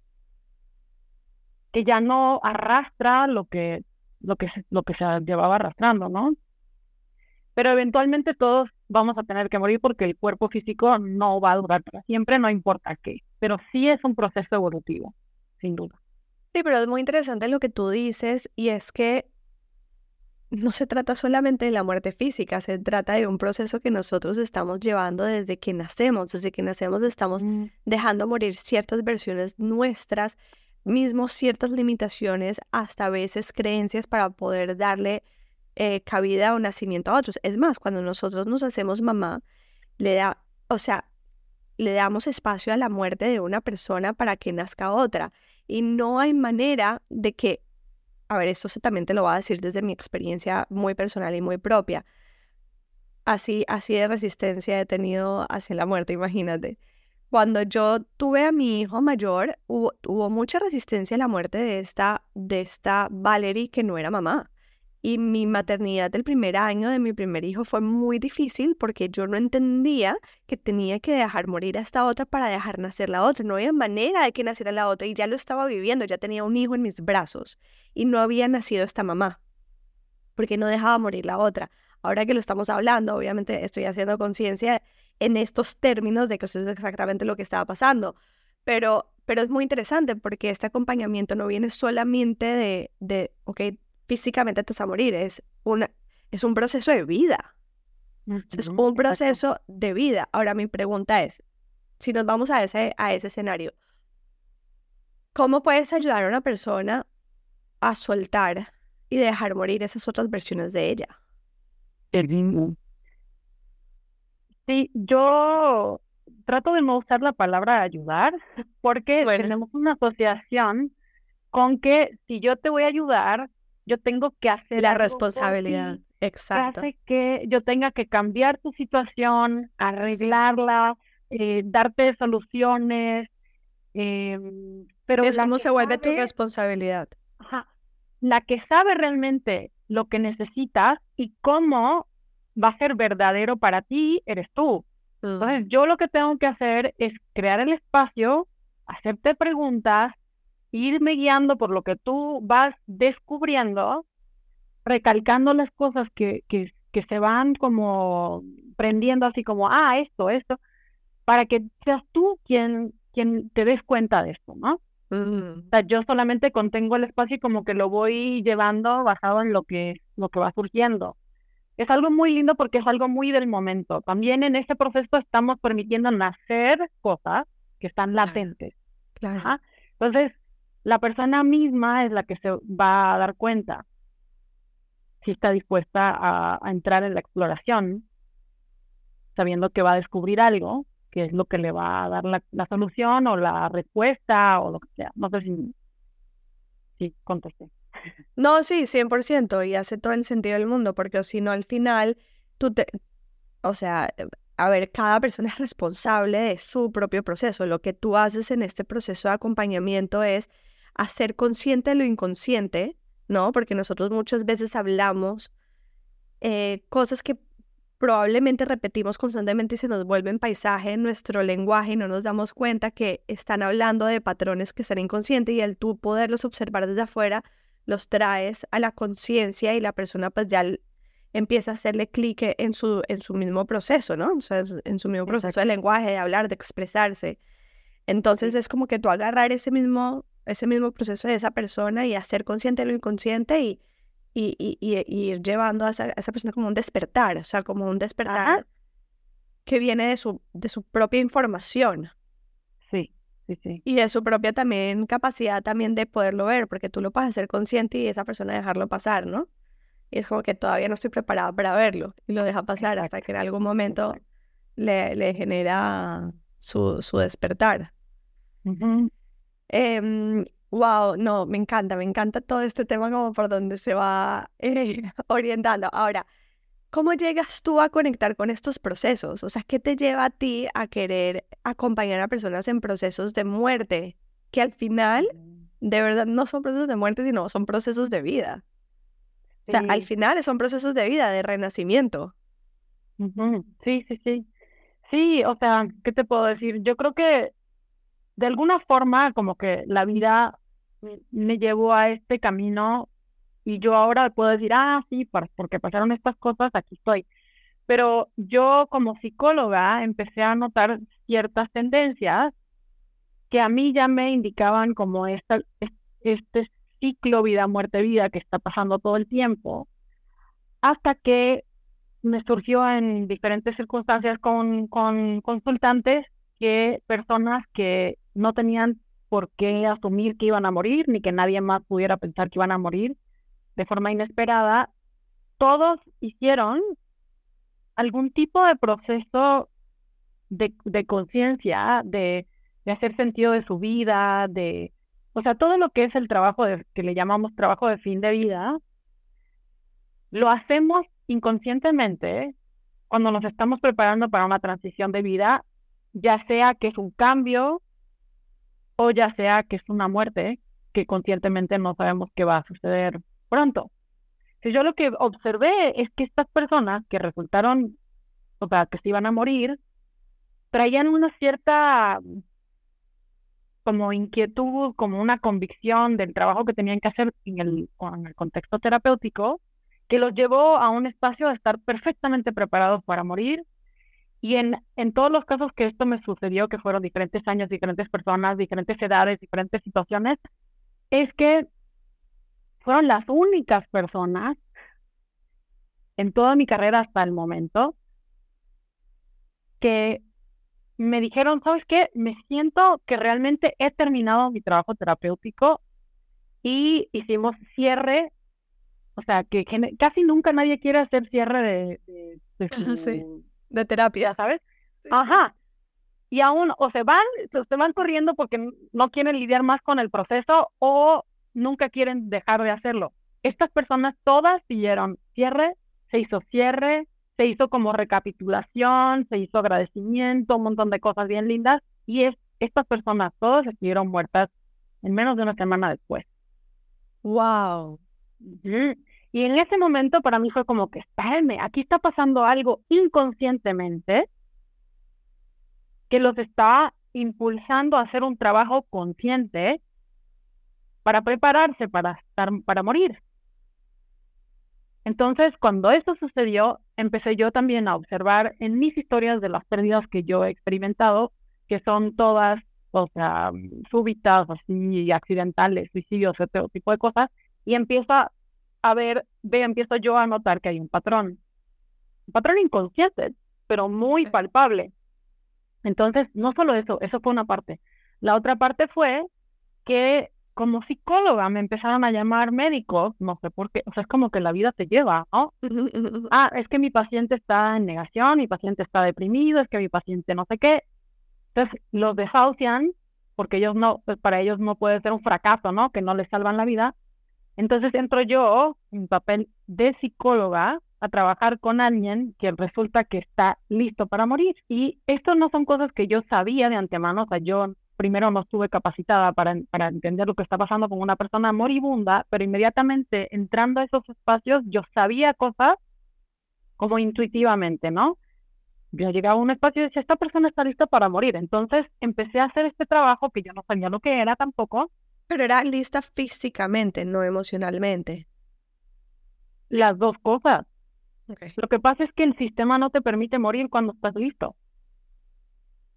que ya no arrastra lo que, lo que, lo que se llevaba arrastrando, ¿no? Pero eventualmente todos vamos a tener que morir porque el cuerpo físico no va a durar para siempre, no importa qué. Pero sí es un proceso evolutivo, sin duda. Sí, pero es muy interesante lo que tú dices y es que no se trata solamente de la muerte física, se trata de un proceso que nosotros estamos llevando desde que nacemos. Desde que nacemos estamos Mm, dejando morir ciertas versiones nuestras, mismos ciertas limitaciones, hasta a veces creencias para poder darle eh, cabida o nacimiento a otros. Es más, cuando nosotros nos hacemos mamá, le da, o sea, le damos espacio a la muerte de una persona para que nazca otra. Y no hay manera de que, a ver, esto también te lo voy a decir desde mi experiencia muy personal y muy propia. Así, así de resistencia he tenido hacia la muerte, imagínate. Cuando yo tuve a mi hijo mayor, hubo, hubo mucha resistencia a la muerte de esta, de esta Valerie que no era mamá. Y mi maternidad del primer año de mi primer hijo fue muy difícil porque yo no entendía que tenía que dejar morir a esta otra para dejar nacer la otra. No había manera de que naciera la otra y ya lo estaba viviendo, ya tenía un hijo en mis brazos y no había nacido esta mamá porque no dejaba morir la otra. Ahora que lo estamos hablando, obviamente estoy haciendo conciencia en estos términos de que eso es exactamente lo que estaba pasando, pero, pero es muy interesante porque este acompañamiento no viene solamente de, de ok, físicamente te vas a morir, es, una, es un proceso de vida. Es un exacto. proceso de vida. Ahora mi pregunta es, si nos vamos a ese, a ese escenario, ¿cómo puedes ayudar a una persona a soltar y dejar morir esas otras versiones de ella? Sí, yo trato de no usar la palabra ayudar porque Bueno. tenemos una asociación con que si yo te voy a ayudar, yo tengo que hacer La responsabilidad, ti que exacto. hace que yo tenga que cambiar tu situación, arreglarla, eh, darte soluciones, em, pero Es como se vuelve tu responsabilidad. Ajá. La que sabe realmente lo que necesitas y cómo va a ser verdadero para ti, eres tú. Entonces, yo lo que tengo que hacer es crear el espacio, hacerte preguntas, irme guiando por lo que tú vas descubriendo, recalcando las cosas que, que, que se van como prendiendo así como, ah, esto, esto, para que seas tú quien, quien te des cuenta de esto, ¿no? Mm, O sea, yo solamente contengo el espacio y como que lo voy llevando basado en lo que, lo que va surgiendo. Es algo muy lindo porque es algo muy del momento. También en este proceso estamos permitiendo nacer cosas que están latentes. claro. Ajá. Entonces, la persona misma es la que se va a dar cuenta si está dispuesta a, entrar en la exploración, sabiendo que va a descubrir algo, que es lo que le va a dar la, solución o la respuesta o lo que sea. No sé si, si. No, sí, 100%, y hace todo el sentido del mundo, porque si no, al final, tú te, o sea, a ver, cada persona es responsable de su propio proceso. Lo que tú haces en este proceso de acompañamiento es hacer consciente lo inconsciente, ¿no? Porque nosotros muchas veces hablamos eh, cosas que probablemente repetimos constantemente y se nos vuelven paisaje en nuestro lenguaje y no nos damos cuenta que están hablando de patrones que están inconscientes y al tú poderlos observar desde afuera, los traes a la conciencia y la persona pues ya empieza a hacerle clic en su, en su mismo proceso, ¿no? O sea, en su- en su mismo proceso de lenguaje, de hablar, de expresarse. Entonces es como que tú agarrar ese mismo, ese mismo proceso de esa persona y hacer consciente lo inconsciente y, y, y, y- y ir llevando a esa, a esa persona como un despertar, o sea, como un despertar que viene de su, de su propia información Sí, sí, sí. y de su propia también capacidad también de poderlo ver, porque tú lo puedes hacer consciente y esa persona dejarlo pasar, ¿no? Y es como que todavía no estoy preparada para verlo y lo deja pasar hasta que en algún momento le, le genera su, su despertar. Ujú. Em, wow, no, me encanta, me encanta todo este tema como por donde se va eh, orientando. Ahora, ¿cómo llegas tú a conectar con estos procesos? O sea, ¿qué te lleva a ti a querer acompañar a personas en procesos de muerte? Que al final, de verdad, no son procesos de muerte, sino son procesos de vida. O sea, al Sí. final son procesos de vida, de renacimiento. Sí, sí, sí. Sí, o sea, ¿qué te puedo decir? Yo creo que de alguna forma como que la vida me llevó a este camino y yo ahora puedo decir, ah, sí, por- porque pasaron estas cosas, aquí estoy. Pero yo como psicóloga empecé a notar ciertas tendencias que a mí ya me indicaban como esta, es- este ciclo vida, muerte, vida que está pasando todo el tiempo. hasta que me surgió en diferentes circunstancias con, con consultantes que personas que no tenían por qué asumir que iban a morir, ni que nadie más pudiera pensar que iban a morir. De forma inesperada, todos hicieron algún tipo de proceso de, de conciencia, de, de, hacer sentido de su vida, de, o sea, todo lo que es el trabajo que le llamamos trabajo de fin de vida, lo hacemos inconscientemente cuando nos estamos preparando para una transición de vida, ya sea que es un cambio o ya sea que es una muerte que conscientemente no sabemos que va a suceder pronto. Si yo lo que observé es que estas personas que resultaron, o sea, que se iban a morir, traían una cierta como inquietud, como una convicción del trabajo que tenían que hacer en el, en el contexto terapéutico, que los llevó a un espacio de estar perfectamente preparados para morir. Y en, en todos los casos que esto me sucedió, que fueron diferentes años, diferentes personas, diferentes edades, diferentes situaciones, es que fueron las únicas personas en toda mi carrera hasta el momento que me dijeron, ¿sabes qué? Me siento que realmente he terminado mi trabajo terapéutico y hicimos cierre o sea, que, casi nunca nadie quiere hacer cierre de, de, de terapia, ¿sabes? Ajá. Y aún o se van, se van corriendo porque no quieren lidiar más con el proceso o nunca quieren dejar de hacerlo. Estas personas todas siguieron cierre, se hizo cierre, se hizo como recapitulación, se hizo agradecimiento, un montón de cosas bien lindas y es, estas personas todas estuvieron muertas en menos de una semana después. Wow. Y en ese momento para mí fue como que, espérenme, aquí está pasando algo inconscientemente que los está impulsando a hacer un trabajo consciente para prepararse para estar, para morir. Entonces, cuando esto sucedió, empecé yo también a observar en mis historias de las pérdidas que yo he experimentado, que son todas, o sea, súbitas, así, accidentales, suicidios, ese tipo de cosas, y empieza a ver, ve, empiezo yo a notar que hay un patrón. Un patrón inconsciente, pero muy palpable. Entonces, no solo eso, eso fue una parte. La otra parte fue que como psicóloga me empezaron a llamar médicos, no sé por qué, o sea, es como que la vida te lleva, ¿no? ah, es que mi paciente está en negación, mi paciente está deprimido, es que mi paciente no sé qué. Entonces, los desahucian porque ellos no, pues para ellos no puede ser un fracaso, ¿no? Que no les salvan la vida. Entonces entro yo en papel de psicóloga a trabajar con alguien que resulta que está listo para morir. Y esto no son cosas que yo sabía de antemano, o sea, yo primero no estuve capacitada para, para entender lo que está pasando con una persona moribunda, pero inmediatamente entrando a esos espacios yo sabía cosas como intuitivamente, ¿no? Yo llegaba a un espacio y decía, esta persona está lista para morir. Entonces empecé a hacer este trabajo que yo no sabía lo que era tampoco, pero era lista físicamente, no emocionalmente. Las dos cosas. Lo que pasa es que el sistema no te permite morir cuando estás listo.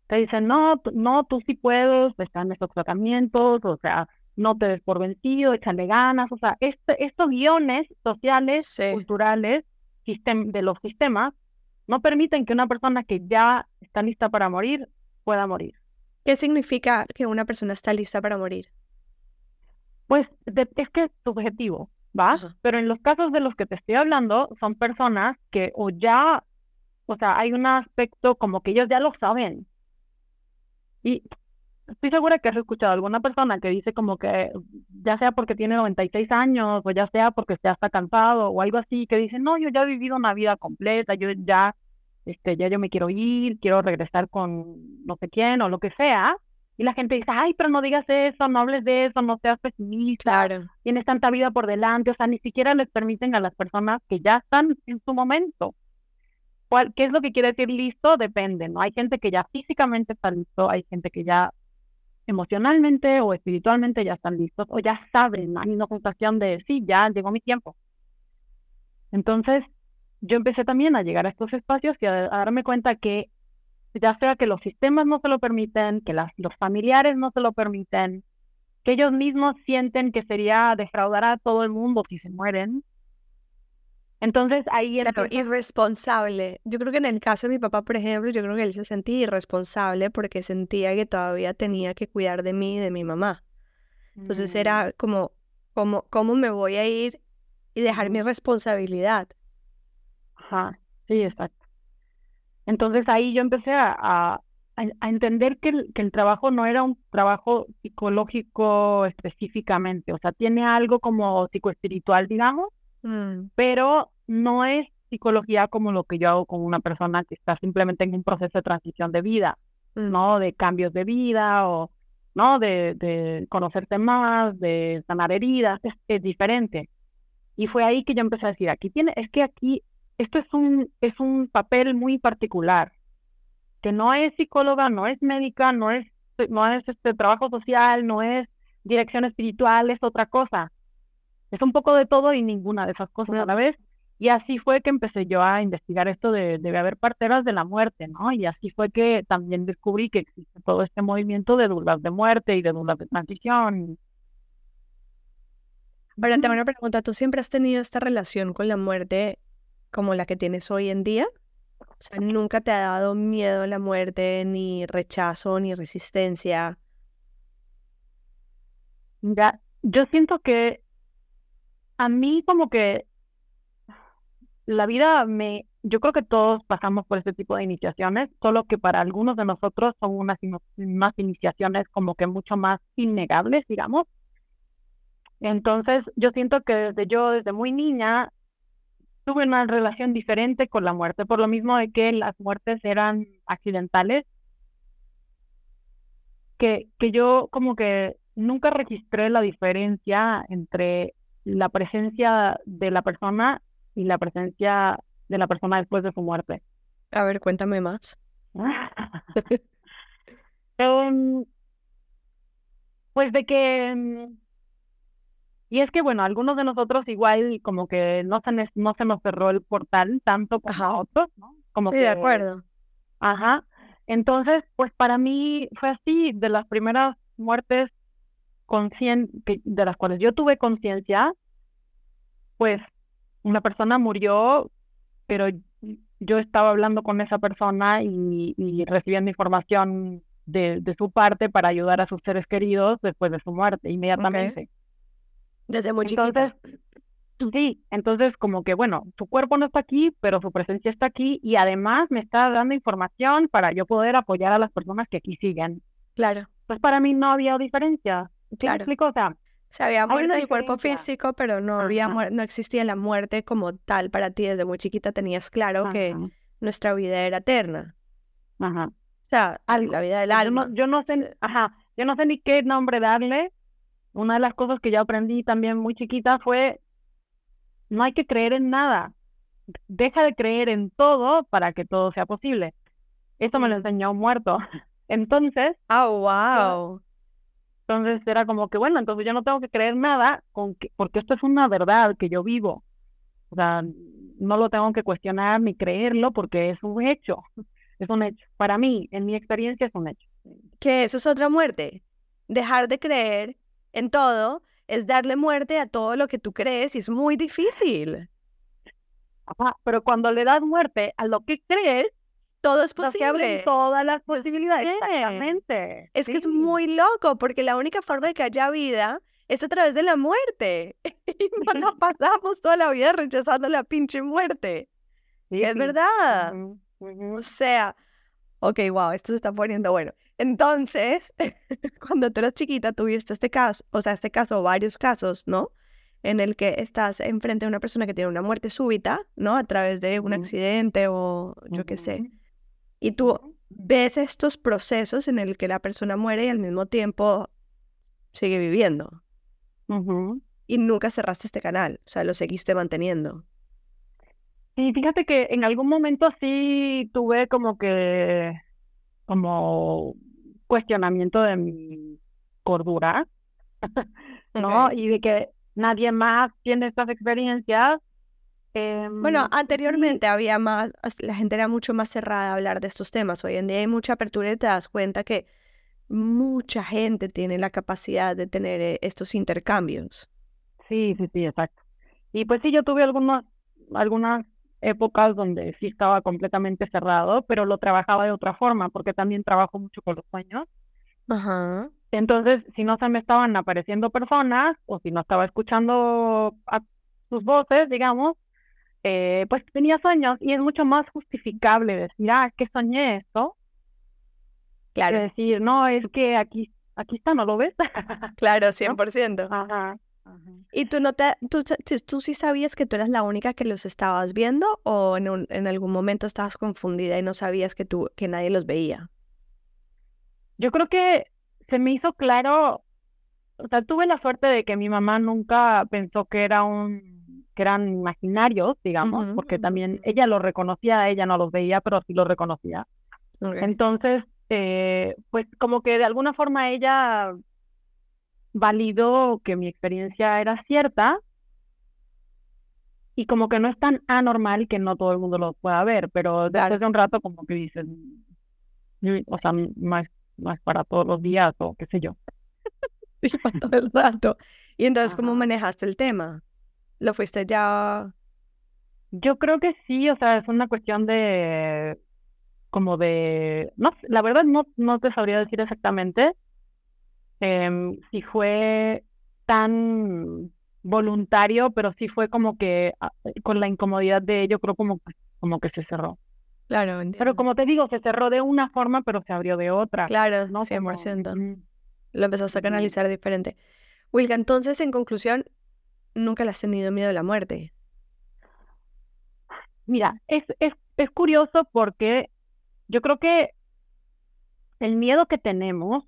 Te dicen, no, no, tú sí puedes, están estos tratamientos, o sea, no te des por vencido, échale ganas, o sea, este, estos guiones sociales, culturales, de los sistemas, no permiten que una persona que ya está lista para morir pueda morir. ¿Qué significa que una persona está lista para morir? Pues es que es subjetivo, ¿va? Pero en los casos de los que te estoy hablando, son personas que o ya, o sea, hay un aspecto como que ellos ya lo saben. Y estoy segura que has escuchado a alguna persona que dice como que, ya sea porque tiene 96 años, o ya sea porque ya está cansado, o algo así, que dice, no, yo ya he vivido una vida completa, yo ya, este, ya yo me quiero ir, quiero regresar con no sé quién, o lo que sea, y la gente dice, ay, pero no digas eso, no hables de eso, no seas pesimista, claro. tienes tanta vida por delante, o sea, ni siquiera les permiten a las personas que ya están en su momento. ¿Cuál, ¿Qué es lo que quiere decir listo? Depende, ¿no? Hay gente que ya físicamente está listo, hay gente que ya emocionalmente o espiritualmente ya están listos, o ya saben, hay una sensación de, sí, ya llegó mi tiempo. Entonces, yo empecé también a llegar a estos espacios y a darme cuenta que ya sea que los sistemas no se lo permiten, que los familiares no se lo permiten, que ellos mismos sienten que sería defraudar a todo el mundo si se mueren, Entonces ahí claro, irresponsable. Yo creo que en el caso de mi papá, por ejemplo, yo creo que él se sentía irresponsable porque sentía que todavía tenía que cuidar de mí y de mi mamá. Entonces mm. era como, como, ¿cómo me voy a ir y dejar mi responsabilidad? Ajá, sí, exacto. Entonces ahí yo empecé a, a, entender que el, que el, trabajo no era un trabajo psicológico específicamente, o sea, tiene algo como psicoespiritual, digamos, mm. pero no es psicología como lo que yo hago con una persona que está simplemente en un proceso de transición de vida, mm. ¿no? De cambios de vida o, ¿no? De, de conocerte más, de sanar heridas, es, es diferente. Y fue ahí que yo empecé a decir, aquí tiene, es que aquí, esto es un, es un papel muy particular, que no es psicóloga, no es médica, no es, no es este trabajo social, no es dirección espiritual, es otra cosa. Es un poco de todo y ninguna de esas cosas a la vez. Y así fue que empecé yo a investigar esto de debe haber parteras de la muerte, ¿no? Y así fue que también descubrí que existe todo este movimiento de dudas de muerte y de dudas de transición. Bueno, tengo una pregunta. ¿Tú siempre has tenido esta relación con la muerte como la que tienes hoy en día? O sea, nunca te ha dado miedo la muerte, ni rechazo, ni resistencia. Ya, yo siento que a mí como que la vida me, yo creo que todos pasamos por este tipo de iniciaciones, solo que para algunos de nosotros son unas más iniciaciones como que mucho más innegables, digamos. Entonces, yo siento que desde yo, desde muy niña, tuve una relación diferente con la muerte, por lo mismo de que las muertes eran accidentales, que, que yo como que nunca registré la diferencia entre la presencia de la persona y la presencia de la persona después de su muerte. A ver, cuéntame más. Em, pues de que em, y es que, bueno, algunos de nosotros igual como que no se, no se nos cerró el portal tanto como a otros, ¿no? Como sí, de acuerdo. Ajá. Entonces, pues para mí fue así, de las primeras muertes de las cuales yo tuve conciencia, pues una persona murió, pero yo estaba hablando con esa persona y, recibiendo información de, su parte para ayudar a sus seres queridos después de su muerte, inmediatamente. Desde muy entonces, Sí, entonces como que bueno, su cuerpo no está aquí, pero su presencia está aquí y además me está dando información para yo poder apoyar a las personas que aquí siguen. Claro. Pues para mí no había diferencia. Claro. explico? O sea, se había muerto el cuerpo físico, pero no había no existía la muerte como tal para ti. Desde muy chiquita tenías claro que nuestra vida era eterna. Ajá. O sea, la vida del alma. Yo no, yo no sé, ajá, yo no sé ni qué nombre darle, una de las cosas que yo aprendí también muy chiquita fue, no hay que creer en nada. Deja de creer en todo para que todo sea posible. Esto me lo enseñó muerto. Entonces... Oh, wow. Entonces era como que, bueno, entonces yo no tengo que creer nada con que, porque esto es una verdad que yo vivo. O sea, no lo tengo que cuestionar ni creerlo porque es un hecho. Es un hecho. Para mí, en mi experiencia, es un hecho. Que eso es otra muerte. Dejar de creer en todo es darle muerte a todo lo que tú crees y es muy difícil. pero cuando le das muerte a lo que crees, todo es posible. todas las posibilidades. Exactamente. Es que es muy loco porque la única forma de que haya vida es a través de la muerte. y no nos pasamos toda la vida rechazando la pinche muerte. es verdad. O sea, ok, wow, esto se está poniendo bueno. Entonces, cuando tú eras chiquita, tuviste este caso, o sea, este caso, o varios casos, ¿no? En el que estás enfrente de una persona que tiene una muerte súbita, ¿no? A través de un accidente o yo qué sé. Y tú ves estos procesos en el que la persona muere y al mismo tiempo sigue viviendo. Y nunca cerraste este canal, o sea, lo seguiste manteniendo. Y fíjate que en algún momento sí tuve como que, como cuestionamiento de mi cordura, ¿no? Y de que nadie más tiene estas experiencias. bueno, em, anteriormente había más, la gente era mucho más cerrada a hablar de estos temas. Hoy en día hay mucha apertura y te das cuenta que mucha gente tiene la capacidad de tener eh, estos intercambios. Sí, sí, sí, exacto. Y pues sí, yo tuve algunos, algunas épocas donde sí estaba completamente cerrado, pero lo trabajaba de otra forma, porque también trabajo mucho con los sueños. Ajá. Entonces, si no se me estaban apareciendo personas o si no estaba escuchando a sus voces, digamos, eh, pues tenía sueños y es mucho más justificable decir, ah, es que soñé esto, Claro, que decir, no, es que aquí, aquí está, ¿no lo ves? claro, 100%. Ajá. Ajá. ¿Y tú no te, tú, tú, tú sí sabías que tú eras la única que los estabas viendo o en, un- en algún momento estabas confundida y no sabías que tú, que nadie los veía? Yo creo que se me hizo claro, o sea, tuve la suerte de que mi mamá nunca pensó que era un, que eran imaginarios, digamos, porque también ella los reconocía, ella no los veía, pero sí los reconocía. Entonces, eh, pues como que de alguna forma ella validó que mi experiencia era cierta y como que no es tan anormal que no todo el mundo lo pueda ver, pero después de un rato como que dices, "Mm, o sea, no es para todos los días o qué sé yo. Sí, para todo el rato. Y entonces, ¿cómo Ajá. manejaste el tema? ¿Lo fuiste ya? Yo creo que sí, o sea, es una cuestión de, como de, no, la verdad no, no te sabría decir exactamente em, si fue tan voluntario, pero sí fue como que ah, con la incomodidad de ello, creo como, que- como que se cerró. Claro, Pero entiendo. como te digo, se cerró de una forma, pero se abrió de otra, Claro, ¿no? Como, 100%. ujú, Lo empezaste a canalizar diferente. Wilka, entonces, en conclusión, nunca le has tenido miedo a la muerte. Mira, es, es, es curioso porque yo creo que el miedo que tenemos,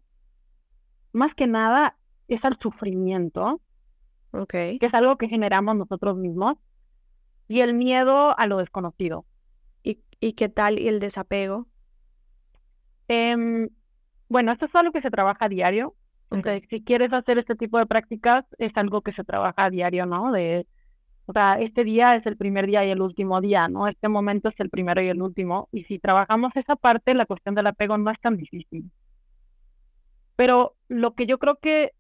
más que nada, es al sufrimiento, que es algo que generamos nosotros mismos, y el miedo a lo desconocido. ¿Y, y qué tal? ¿Y el desapego? Em, bueno, esto es algo que se trabaja a diario. Ok. Si quieres hacer este tipo de prácticas, es algo que se trabaja a diario, ¿no? De, o sea, este día es el primer día y el último día, ¿no? Este momento es el primero y el último. Y si trabajamos esa parte, la cuestión del apego no es tan difícil. Pero lo que yo creo que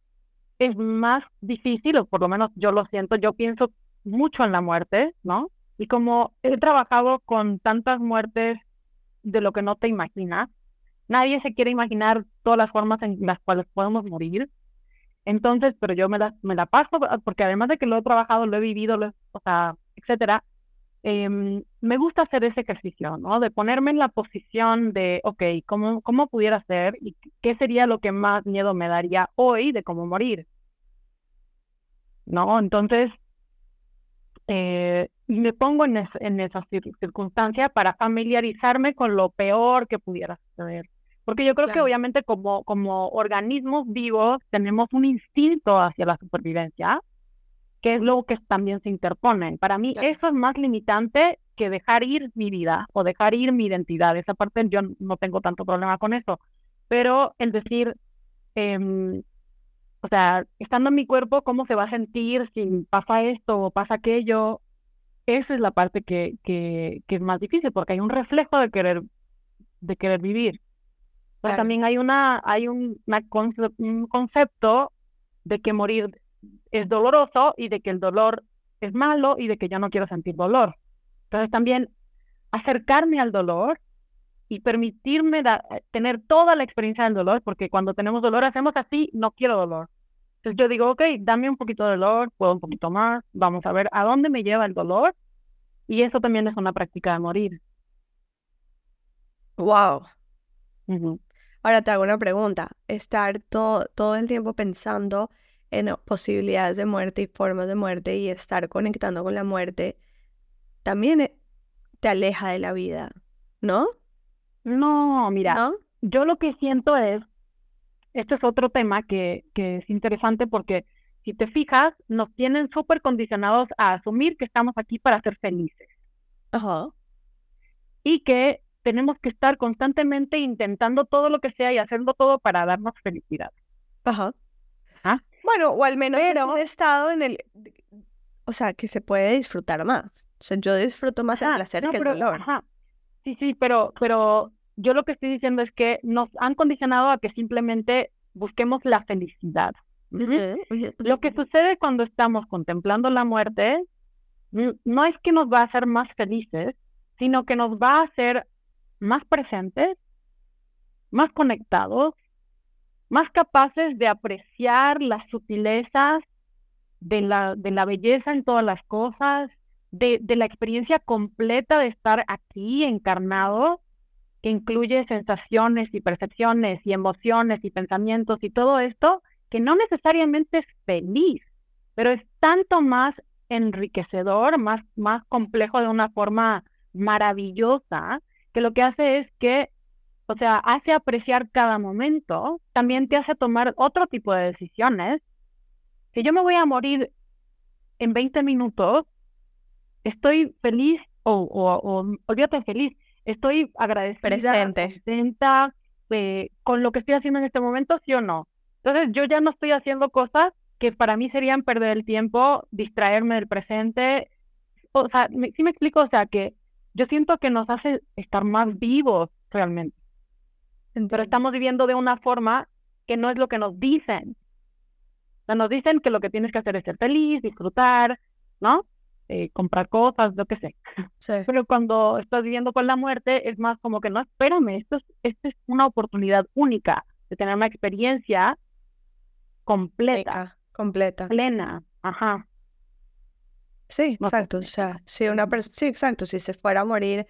es más difícil, o por lo menos yo lo siento, yo pienso mucho en la muerte, ¿no? Y como he trabajado con tantas muertes de lo que no te imaginas, nadie se quiere imaginar todas las formas en las cuales podemos morir. Entonces, pero yo me la, me la paso, porque además de que lo he trabajado, lo he vivido, lo o sea, etcétera, em, me gusta hacer ese ejercicio, ¿no? De ponerme en la posición de, ok, ¿cómo, cómo pudiera ser y qué sería lo que más miedo me daría hoy de cómo morir? ¿No? Entonces, eh, me pongo en, es- en esa cir- circunstancia para familiarizarme con lo peor que pudiera suceder. Porque yo creo que obviamente como, como organismos vivos tenemos un instinto hacia la supervivencia, que es lo que también se interpone. Para mí Claro. eso es más limitante que dejar ir mi vida o dejar ir mi identidad. Esa parte yo no tengo tanto problema con eso. Pero el decir, em, o sea, estando en mi cuerpo, ¿cómo se va a sentir si pasa esto o pasa aquello? Esa es la parte que, que, que es más difícil, porque hay un reflejo de querer, de querer vivir. Pero Claro. también hay una, hay un, una conce- un concepto de que morir es doloroso y de que el dolor es malo y de que yo no quiero sentir dolor. Entonces también acercarme al dolor y permitirme da- tener toda la experiencia del dolor, porque cuando tenemos dolor hacemos así, no quiero dolor. Entonces yo digo, ok, dame un poquito de dolor, puedo un poquito más, vamos a ver a dónde me lleva el dolor. Y eso también es una práctica de morir. Wow. Ahora te hago una pregunta. Estar to- todo el tiempo pensando en posibilidades de muerte y formas de muerte y estar conectando con la muerte también eh, te aleja de la vida, ¿no? No, mira, ¿No? yo lo que siento es, este es otro tema que, que es interesante porque si te fijas, nos tienen súper condicionados a asumir que estamos aquí para ser felices Ajá. y que tenemos que estar constantemente intentando todo lo que sea y haciendo todo para darnos felicidad. Ajá. Bueno, o al menos es Pero- un estado en el, o sea, que se puede disfrutar más. O sea, yo disfruto más el placer no, que el pero- dolor. ajá. Sí, sí, pero, pero yo lo que estoy diciendo es que nos han condicionado a que simplemente busquemos la felicidad. Lo que sucede cuando estamos contemplando la muerte no es que nos va a hacer más felices, sino que nos va a hacer más presentes, más conectados, más capaces de apreciar las sutilezas de la, de la belleza en todas las cosas, de, de la experiencia completa de estar aquí encarnado, que incluye sensaciones y percepciones y emociones y pensamientos y todo esto, que no necesariamente es feliz, pero es tanto más enriquecedor, más, más complejo de una forma maravillosa, que lo que hace es que, o sea, hace apreciar cada momento, también te hace tomar otro tipo de decisiones. Si yo me voy a morir en 20 minutos, estoy feliz o, o, olvídate feliz, estoy agradecida, Presente. contenta eh, con lo que estoy haciendo en este momento, sí o no. Entonces yo ya no estoy haciendo cosas que para mí serían perder el tiempo, distraerme del presente. O sea, si me explico, o sea, que yo siento que nos hace estar más vivos realmente. Pero estamos viviendo de una forma que no es lo que nos dicen. O sea, nos dicen que lo que tienes que hacer es ser feliz, disfrutar, ¿no? Eh, comprar cosas, lo que sé. Pero cuando estás viviendo con la muerte, es más como que no, espérame, esto es, esto es una oportunidad única de tener una experiencia completa completa. Plena, ajá. Sí, exacto. O sea, si una persona, sí, exacto. Si se fuera a morir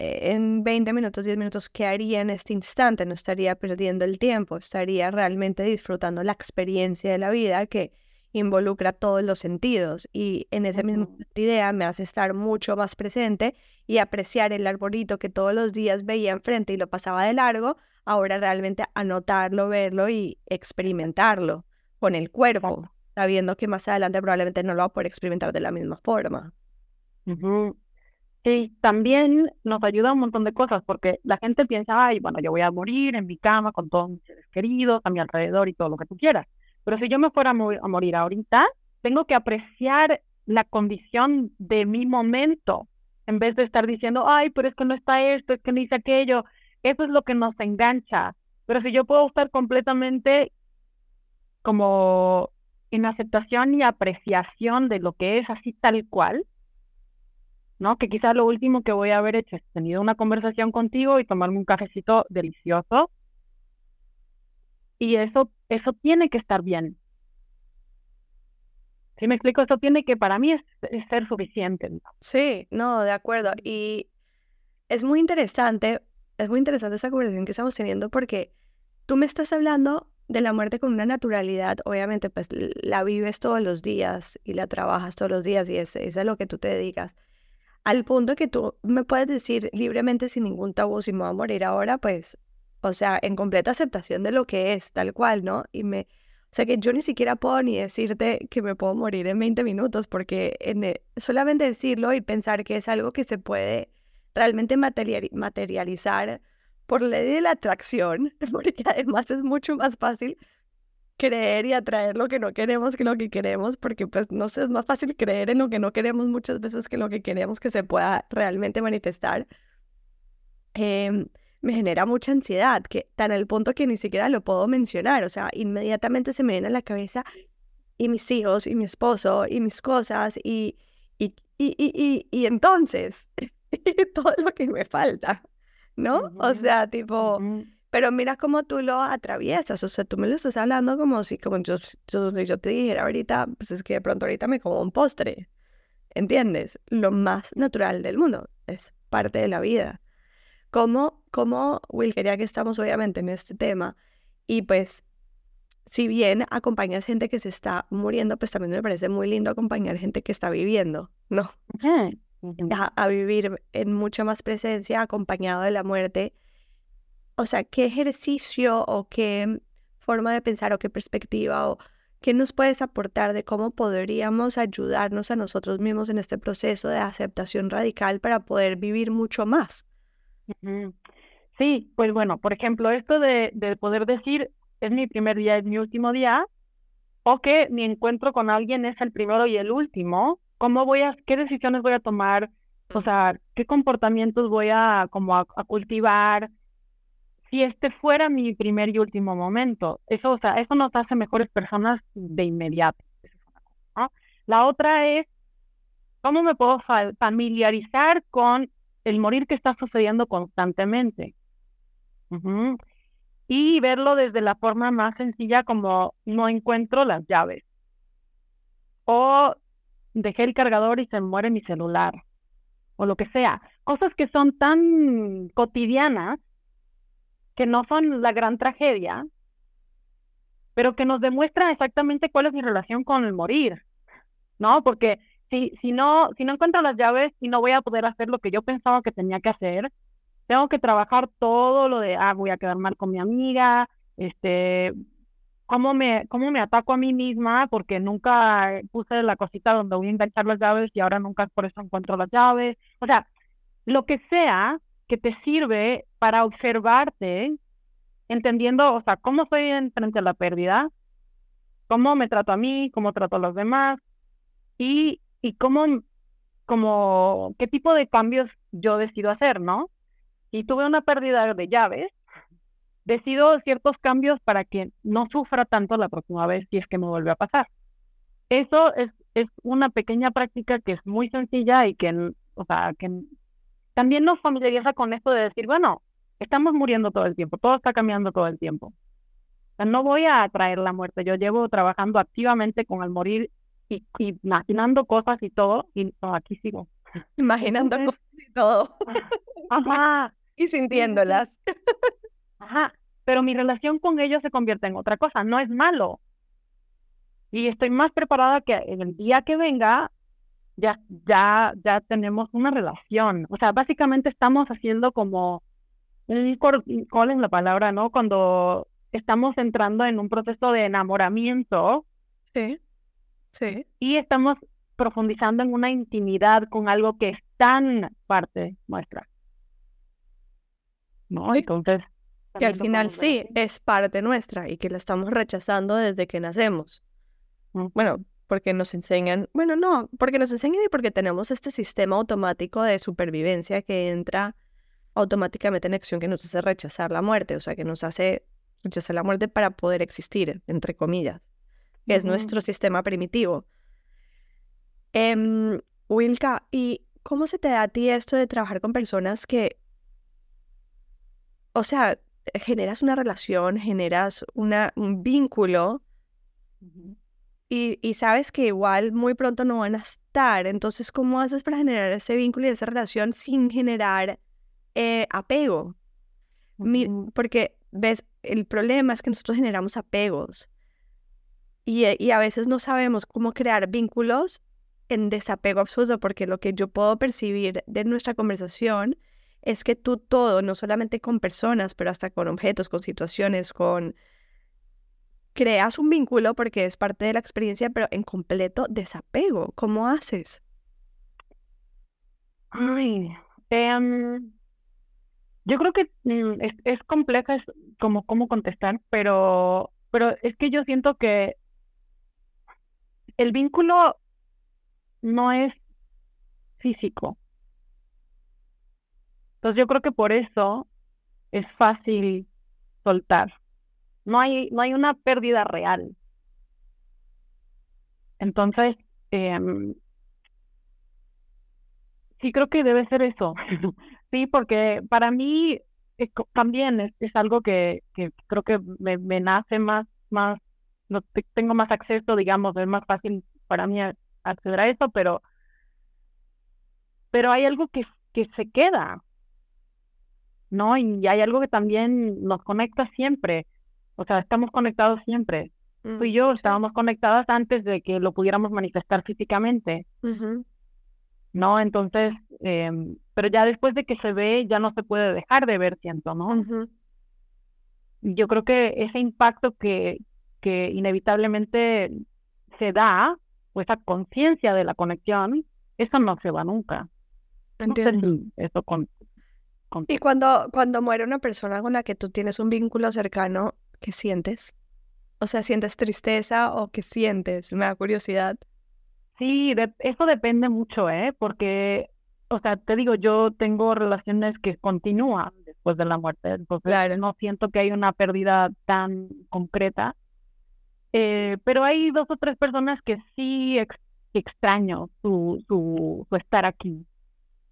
en 20 minutos, 10 minutos, ¿qué haría en este instante? No estaría perdiendo el tiempo, estaría realmente disfrutando la experiencia de la vida que involucra todos los sentidos. Y en esa misma idea me hace estar mucho más presente y apreciar el arbolito que todos los días veía enfrente y lo pasaba de largo, ahora realmente anotarlo, verlo y experimentarlo con el cuerpo, sabiendo que más adelante probablemente no lo va a poder experimentar de la misma forma. Y también nos ayuda un montón de cosas, porque la gente piensa, ay, bueno, yo voy a morir en mi cama con todos mis seres queridos, a mi alrededor y todo lo que tú quieras. Pero si yo me fuera a, a morir ahorita, tengo que apreciar la condición de mi momento, en vez de estar diciendo, ay, pero es que no está esto, es que no hice aquello. Eso es lo que nos engancha. Pero si yo puedo estar completamente como en aceptación y apreciación de lo que es así tal cual, ¿no? Que quizás lo último que voy a haber hecho es tenido una conversación contigo y tomarme un cafecito delicioso. Y eso, eso tiene que estar bien. Si me explico, eso tiene que para mí es, ser suficiente. Sí, no, de acuerdo. Y es muy interesante, es muy interesante esa conversación que estamos teniendo porque tú me estás hablando de la muerte con una naturalidad, obviamente pues la vives todos los días y la trabajas todos los días y es, es a lo que tú te dedicas. Al punto que tú me puedes decir libremente sin ningún tabú si me voy a morir ahora, pues, o sea, en completa aceptación de lo que es, tal cual, ¿no? Y me, o sea que yo ni siquiera puedo ni decirte que me puedo morir en 20 minutos, porque en, e, solamente decirlo y pensar que es algo que se puede realmente materializar por ley de la atracción, porque además es mucho más fácil creer y atraer lo que no queremos que lo que queremos, porque pues no sé, es más fácil creer en lo que no queremos muchas veces que lo que queremos que se pueda realmente manifestar. Em, me genera mucha ansiedad, que tan al punto que ni siquiera lo puedo mencionar, o sea, inmediatamente se me viene a la cabeza y mis hijos y mi esposo y mis cosas y, y, y, y, y entonces todo lo que me falta. ¿no? O sea, tipo, pero mira cómo tú lo atraviesas, o sea, tú me lo estás hablando como si, como yo, yo, te dijera ahorita, pues es que de pronto ahorita me como un postre, ¿entiendes? Lo más natural del mundo, es parte de la vida. Como, como Will, quería que estamos obviamente en este tema, y pues, si bien acompañas gente que se está muriendo, pues también me parece muy lindo acompañar gente que está viviendo, ¿no? a, vivir en mucha más presencia acompañado de la muerte. O sea, ¿qué ejercicio o qué forma de pensar o qué perspectiva o qué nos puedes aportar de cómo podríamos ayudarnos a nosotros mismos en este proceso de aceptación radical para poder vivir mucho más? Sí, pues bueno, por ejemplo, esto de, de poder decir es mi primer día, es mi último día, o que mi encuentro con alguien es el primero y el último, cómo voy a, qué decisiones voy a tomar, o sea, qué comportamientos voy a como a, cultivar, si este fuera mi primer y último momento. Eso, o sea, eso nos hace mejores personas de inmediato. La otra es ¿Cómo me puedo familiarizar con el morir que está sucediendo constantemente? Y verlo desde la forma más sencilla como no encuentro las llaves. O dejé el cargador y se muere mi celular. O lo que sea. Cosas que son tan cotidianas que no son la gran tragedia, pero que nos demuestran exactamente cuál es mi relación con el morir. ¿No? Porque si, si, no, si no encuentro las llaves y no voy a poder hacer lo que yo pensaba que tenía que hacer, tengo que trabajar todo lo de, ah, voy a quedar mal con mi amiga, este, cómo me, cómo me ataco a mí misma porque nunca puse la cosita donde voy a enganchar las llaves y ahora nunca por eso encuentro las llaves. O sea, lo que sea que te sirve para observarte, entendiendo, o sea, cómo estoy en, frente a la pérdida, cómo me trato a mí, cómo trato a los demás y y cómo, como, qué tipo de cambios yo decido hacer, ¿no? Y tuve una pérdida de llaves, decido ciertos cambios para que no sufra tanto la próxima vez si es que me vuelve a pasar. Eso es, es una pequeña práctica que es muy sencilla y que, o sea, que también nos familiariza con esto de decir, bueno, estamos muriendo todo el tiempo, todo está cambiando todo el tiempo. O sea, no voy a atraer la muerte, yo llevo trabajando activamente con el morir y, imaginando cosas y todo, y aquí sigo. Imaginando cosas y todo. Ajá. y sintiéndolas. Ajá. Pero mi relación con ellos se convierte en otra cosa, no es malo. Y estoy más preparada que en el día que venga, ya, ya, ya tenemos una relación. O sea, básicamente estamos haciendo como, ¿cuál es la palabra, no? Cuando estamos entrando en un proceso de enamoramiento. Sí Sí. Y estamos profundizando en una intimidad con algo que es tan parte nuestra. ¿No? Entonces. Que al final sí, es parte nuestra y que la estamos rechazando desde que nacemos. Bueno, porque nos enseñan, bueno, no, porque nos enseñan y porque tenemos este sistema automático de supervivencia que entra automáticamente en acción que nos hace rechazar la muerte, o sea, que nos hace rechazar la muerte para poder existir, entre comillas que es nuestro sistema primitivo. Eh, Wilka, ¿y cómo se te da a ti esto de trabajar con personas que, o sea, generas una relación, generas una, un vínculo y, y, sabes que igual muy pronto no van a estar? Entonces, ¿cómo haces para generar ese vínculo y esa relación sin generar eh, apego? porque, ves, el problema es que nosotros generamos apegos eh, y, a veces no sabemos cómo crear vínculos en desapego absoluto, porque lo que yo puedo percibir de nuestra conversación es que tú todo, no solamente con personas, pero hasta con objetos, con situaciones, con... Creas un vínculo porque es parte de la experiencia, pero en completo desapego. ¿Cómo haces? Ay, em, yo creo que mm, es, es compleja es como cómo contestar, pero, pero es que yo siento que el vínculo no es físico. Entonces yo creo que por eso es fácil soltar. No hay, no hay una pérdida real. Entonces, em, sí creo que debe ser eso. sí, porque para mí también es, algo que, que, creo que me, nace más, más tengo más acceso, digamos, es más fácil para mí acceder a eso, pero, pero hay algo que, que se queda, ¿no? Y hay algo que también nos conecta siempre, o sea, estamos conectados siempre. Tú y mm, yo estábamos conectadas antes de que lo pudiéramos manifestar físicamente, ¿no? Entonces, em, pero ya después de que se ve, ya no se puede dejar de ver, siento, ¿no? Yo creo que ese impacto que, que inevitablemente se da, o esa conciencia de la conexión, eso no se va nunca. Entiendo. eso con, y cuando, cuando muere una persona con la que tú tienes un vínculo cercano, ¿qué sientes? O sea, ¿sientes tristeza o qué sientes? Me da curiosidad. Sí, eso depende mucho, ¿eh? Porque, o sea, te digo, yo tengo relaciones que continúan después de la muerte, entonces no siento que hay una pérdida tan concreta, eh, pero hay dos o tres personas que sí extraño su, su, estar aquí.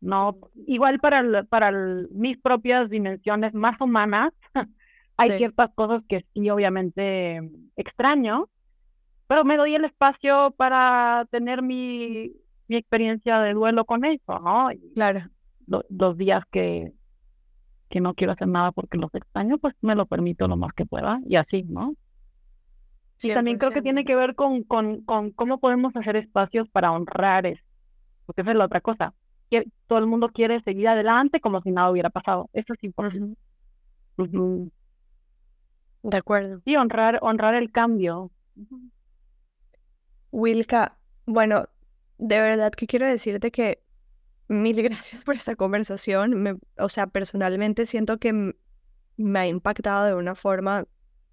No, igual para, para mis propias dimensiones más humanas, hay ciertas cosas que sí, obviamente, extraño, pero me doy el espacio para tener mi, mi experiencia de duelo con eso, ¿no? claro. los días que, que no quiero hacer nada porque los extraño, pues me lo permito lo más que pueda y así, ¿no? Y también creo que tiene que ver con, con, con cómo podemos hacer espacios para honrar eso, porque esa es la otra cosa. Todo el mundo quiere seguir adelante como si nada hubiera pasado. Eso es importante. De acuerdo. Sí, honrar, honrar el cambio. Wilka, bueno, de verdad que quiero decirte que mil gracias por esta conversación. Me, o sea, personalmente siento que me ha impactado de una forma,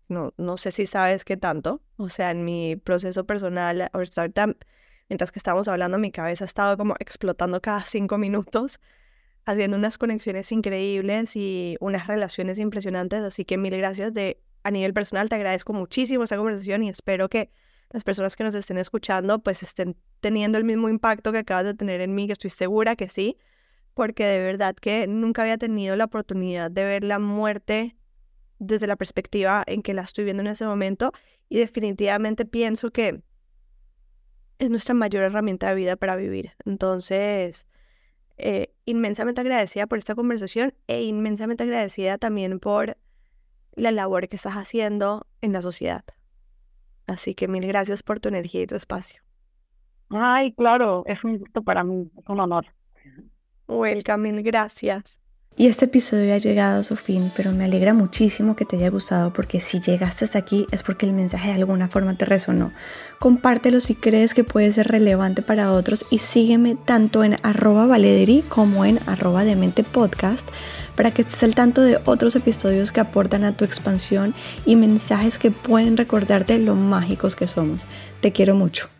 no, no sé si sabes qué tanto. O sea, en mi proceso personal, ahorita, mientras que estamos hablando, mi cabeza ha estado como explotando cada cinco minutos, haciendo unas conexiones increíbles y unas relaciones impresionantes. Así que mil gracias de a nivel personal, te agradezco muchísimo esta conversación y espero que las personas que nos estén escuchando pues estén teniendo el mismo impacto que acabas de tener en mí, que estoy segura que sí, porque de verdad que nunca había tenido la oportunidad de ver la muerte desde la perspectiva en que la estoy viendo en ese momento y definitivamente pienso que es nuestra mayor herramienta de vida para vivir. Entonces, eh, inmensamente agradecida por esta conversación e inmensamente agradecida también por la labor que estás haciendo en la sociedad. Así que mil gracias por tu energía y tu espacio. Ay, claro, es un gusto para mí, es un honor. Welcome, mil gracias. Y este episodio ha llegado a su fin, pero me alegra muchísimo que te haya gustado porque si llegaste hasta aquí es porque el mensaje de alguna forma te resonó. Compártelo si crees que puede ser relevante para otros y sígueme tanto en arroba valederi como en arroba demente podcast para que estés al tanto de otros episodios que aportan a tu expansión y mensajes que pueden recordarte lo mágicos que somos. Te quiero mucho.